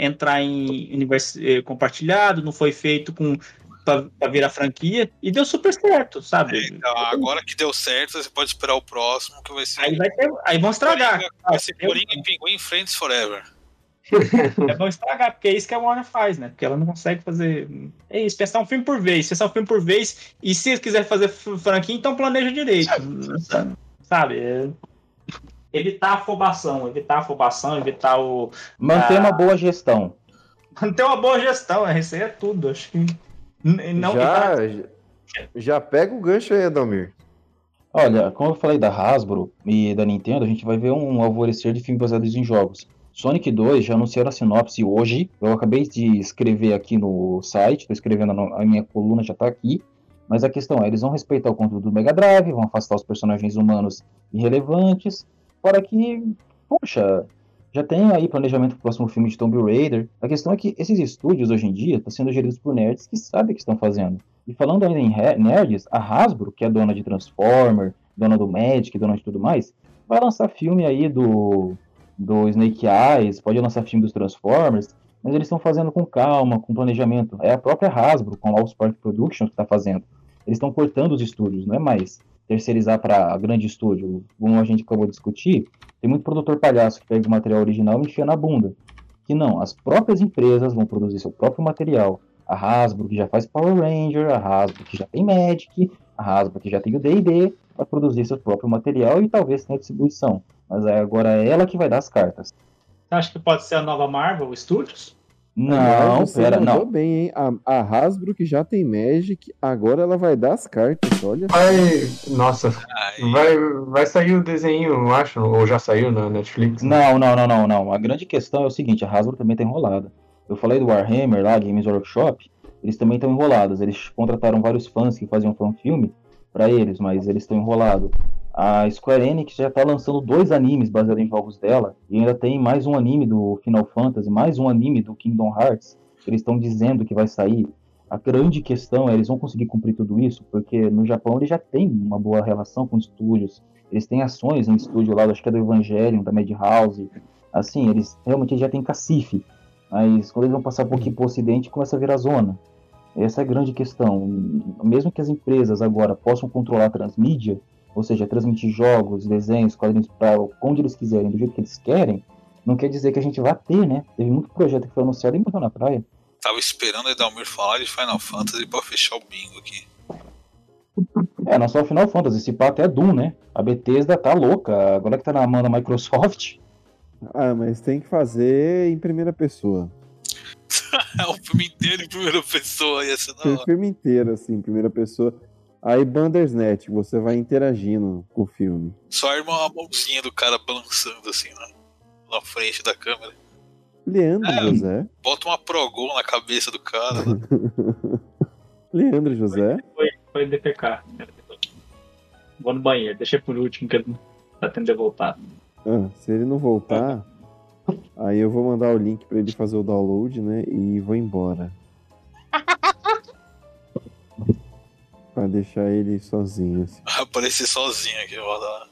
entrar em universo eh, compartilhado, não foi feito com para virar franquia e deu super certo, sabe?
Então, agora que deu certo, você pode esperar o próximo, que vai ser.
Aí, vai ter, aí vão estragar.
Coringa- Vai ser Coringa e Pinguim Friends Forever.
É bom estragar, porque é isso que a Warner faz, né? Porque ela não consegue fazer. É isso, pensar um filme por vez, pensar um filme por vez, e se eles quiserem fazer franquia, então planeja direito. Sabe? É- evitar a afobação, evitar a afobação, evitar o.
Manter
a-
uma boa gestão.
Manter uma boa gestão, é, isso aí é tudo. Acho que. Não,
já,
evitar-
já, já pega o gancho aí, Adalmir.
Olha, como eu falei da Hasbro e da Nintendo, a gente vai ver um alvorecer de filmes baseados em jogos. Sonic 2 já anunciaram a sinopse hoje. Eu acabei de escrever aqui no site, estou escrevendo a minha coluna, já está aqui. Mas a questão é, eles vão respeitar o conteúdo do Mega Drive, vão afastar os personagens humanos irrelevantes, para que, poxa, já tem aí planejamento pro próximo filme de Tomb Raider. A questão é que esses estúdios hoje em dia estão sendo geridos por nerds que sabem o que estão fazendo. E falando ainda em nerds, a Hasbro, que é dona de Transformer, dona do Magic, dona de tudo mais, vai lançar filme aí do, do Snake Eyes, pode lançar filme dos Transformers, mas eles estão fazendo com calma, com planejamento. É a própria Hasbro, com a Allspark Productions, que está fazendo. Eles estão cortando os estúdios, não é mais terceirizar para grande estúdio. Como a gente acabou de discutir, tem muito produtor palhaço que pega o material original e enfia na bunda. Que não, as próprias empresas vão produzir seu próprio material. A Hasbro, que já faz Power Ranger, a Hasbro, que já tem Magic, a Hasbro, que já tem o D&D, vai produzir seu próprio material e talvez tenha distribuição. Mas agora é ela que vai dar as cartas.
Acha que pode ser a nova Marvel Studios?
Não, pera, não.
bem, hein? A, a Hasbro, que já tem Magic, agora ela vai dar as cartas, olha.
Vai. Nossa. Vai, vai sair o desenho, eu acho, ou já saiu na Netflix.
Não, não, não, não, não. A grande questão é o seguinte, a Hasbro também tá enrolada. Eu falei do Warhammer lá, Games Workshop, eles também estão enrolados. Eles contrataram vários fãs que faziam fan-filme pra eles, mas eles estão enrolados. A Square Enix já tá lançando dois animes baseados em jogos dela, e ainda tem mais um anime do Final Fantasy, mais um anime do Kingdom Hearts, eles estão dizendo que vai sair. A grande questão é, eles vão conseguir cumprir tudo isso, porque no Japão eles já têm uma boa relação com estúdios, eles têm ações em estúdio lá, acho que é do Evangelion, da Madhouse, assim, eles realmente já têm cacife, mas quando eles vão passar um pouquinho pro ocidente, começa a virar zona. Essa é a grande questão. Mesmo que as empresas agora possam controlar a transmídia, ou seja, transmitir jogos, desenhos, quadrinhos para onde eles quiserem, do jeito que eles querem, não quer dizer que a gente vá ter, né? Teve muito projeto que foi anunciado e morreu na praia.
Tava esperando o Edalmir falar de Final Fantasy pra fechar o bingo aqui.
É, não só Final Fantasy, esse pá até Doom, né? A Bethesda tá louca, agora que tá na mão da Microsoft.
Ah, mas tem que fazer em primeira pessoa.
o filme inteiro em primeira pessoa ia ser da
O
hora.
filme inteiro, assim, em primeira pessoa. Aí Bandersnatch, você vai interagindo com o filme.
Só irmão a mãozinha do cara balançando assim na, na frente da câmera.
Leandro
É.
José.
Bota uma Progon na cabeça do cara. né?
Leandro José.
Foi, foi DPK. Vou no banheiro, deixei por último, que ele não tá tendo voltar.
Ah, se ele não voltar, aí eu vou mandar o link pra ele fazer o download, né? E vou embora. Pra deixar ele sozinho, assim.
Aparecer sozinho aqui, ó. lá.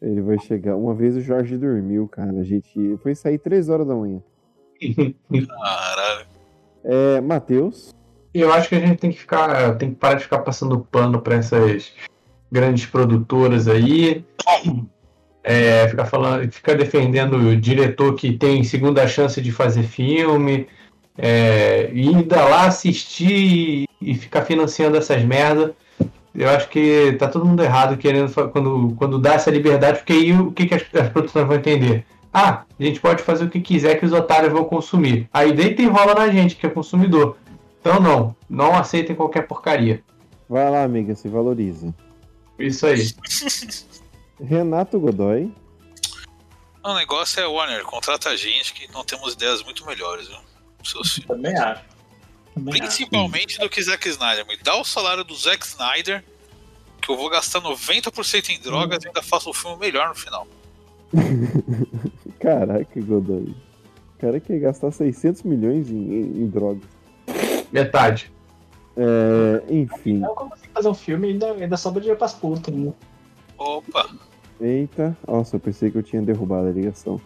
Ele vai chegar. Uma vez o Jorge dormiu, cara. A gente foi sair 3 horas da manhã.
Caralho.
É, Matheus.
Eu acho que a gente tem que ficar, tem que parar de ficar passando pano para essas grandes produtoras aí. É, ficar falando, ficar defendendo o diretor que tem segunda chance de fazer filme, é, e ainda lá assistir e ficar financiando essas merda. Eu acho que tá todo mundo errado querendo quando, quando dá essa liberdade, porque aí o que, que as, as produções vão entender? Ah, a gente pode fazer o que quiser que os otários vão consumir. Aí deita e rola na gente, que é consumidor. Então não, não aceitem qualquer porcaria.
Vai lá, amiga, se valoriza.
Isso aí.
Renato Godoy.
O negócio é Warner, contrata a gente que não temos ideias muito melhores, viu? Seus filhos.
Também acho. Também acho.
Principalmente do que Zack Snyder. Me dá o salário do Zack Snyder, que eu vou gastar 90% em drogas e ainda faço um filme melhor no final.
Caraca, Godoy. O cara quer gastar 600 milhões em, em, em drogas.
Metade.
É, enfim.
Não consigo fazer um filme e ainda, ainda sobra dinheiro pras putas. Né?
Opa!
Eita, nossa, eu pensei que eu tinha derrubado a ligação.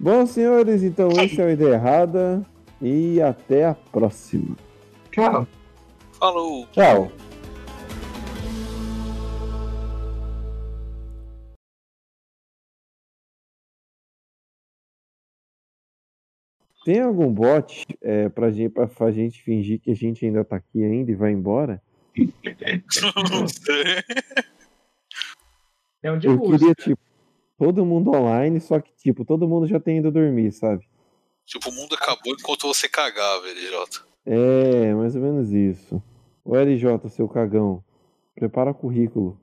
Bom, senhores, então esse é o Ideia Errada. E até a próxima.
Tchau.
Falou!
Tchau.
Tem algum bot é, pra, gente, pra fa- gente fingir que a gente ainda tá aqui ainda e vai embora?
Não sei.
É um de
Eu queria, tipo, todo mundo online, só que, tipo, todo mundo já tem ido dormir, sabe?
Tipo, o mundo acabou enquanto você cagava, LJ.
É, mais ou menos isso. O LJ, seu cagão, prepara currículo.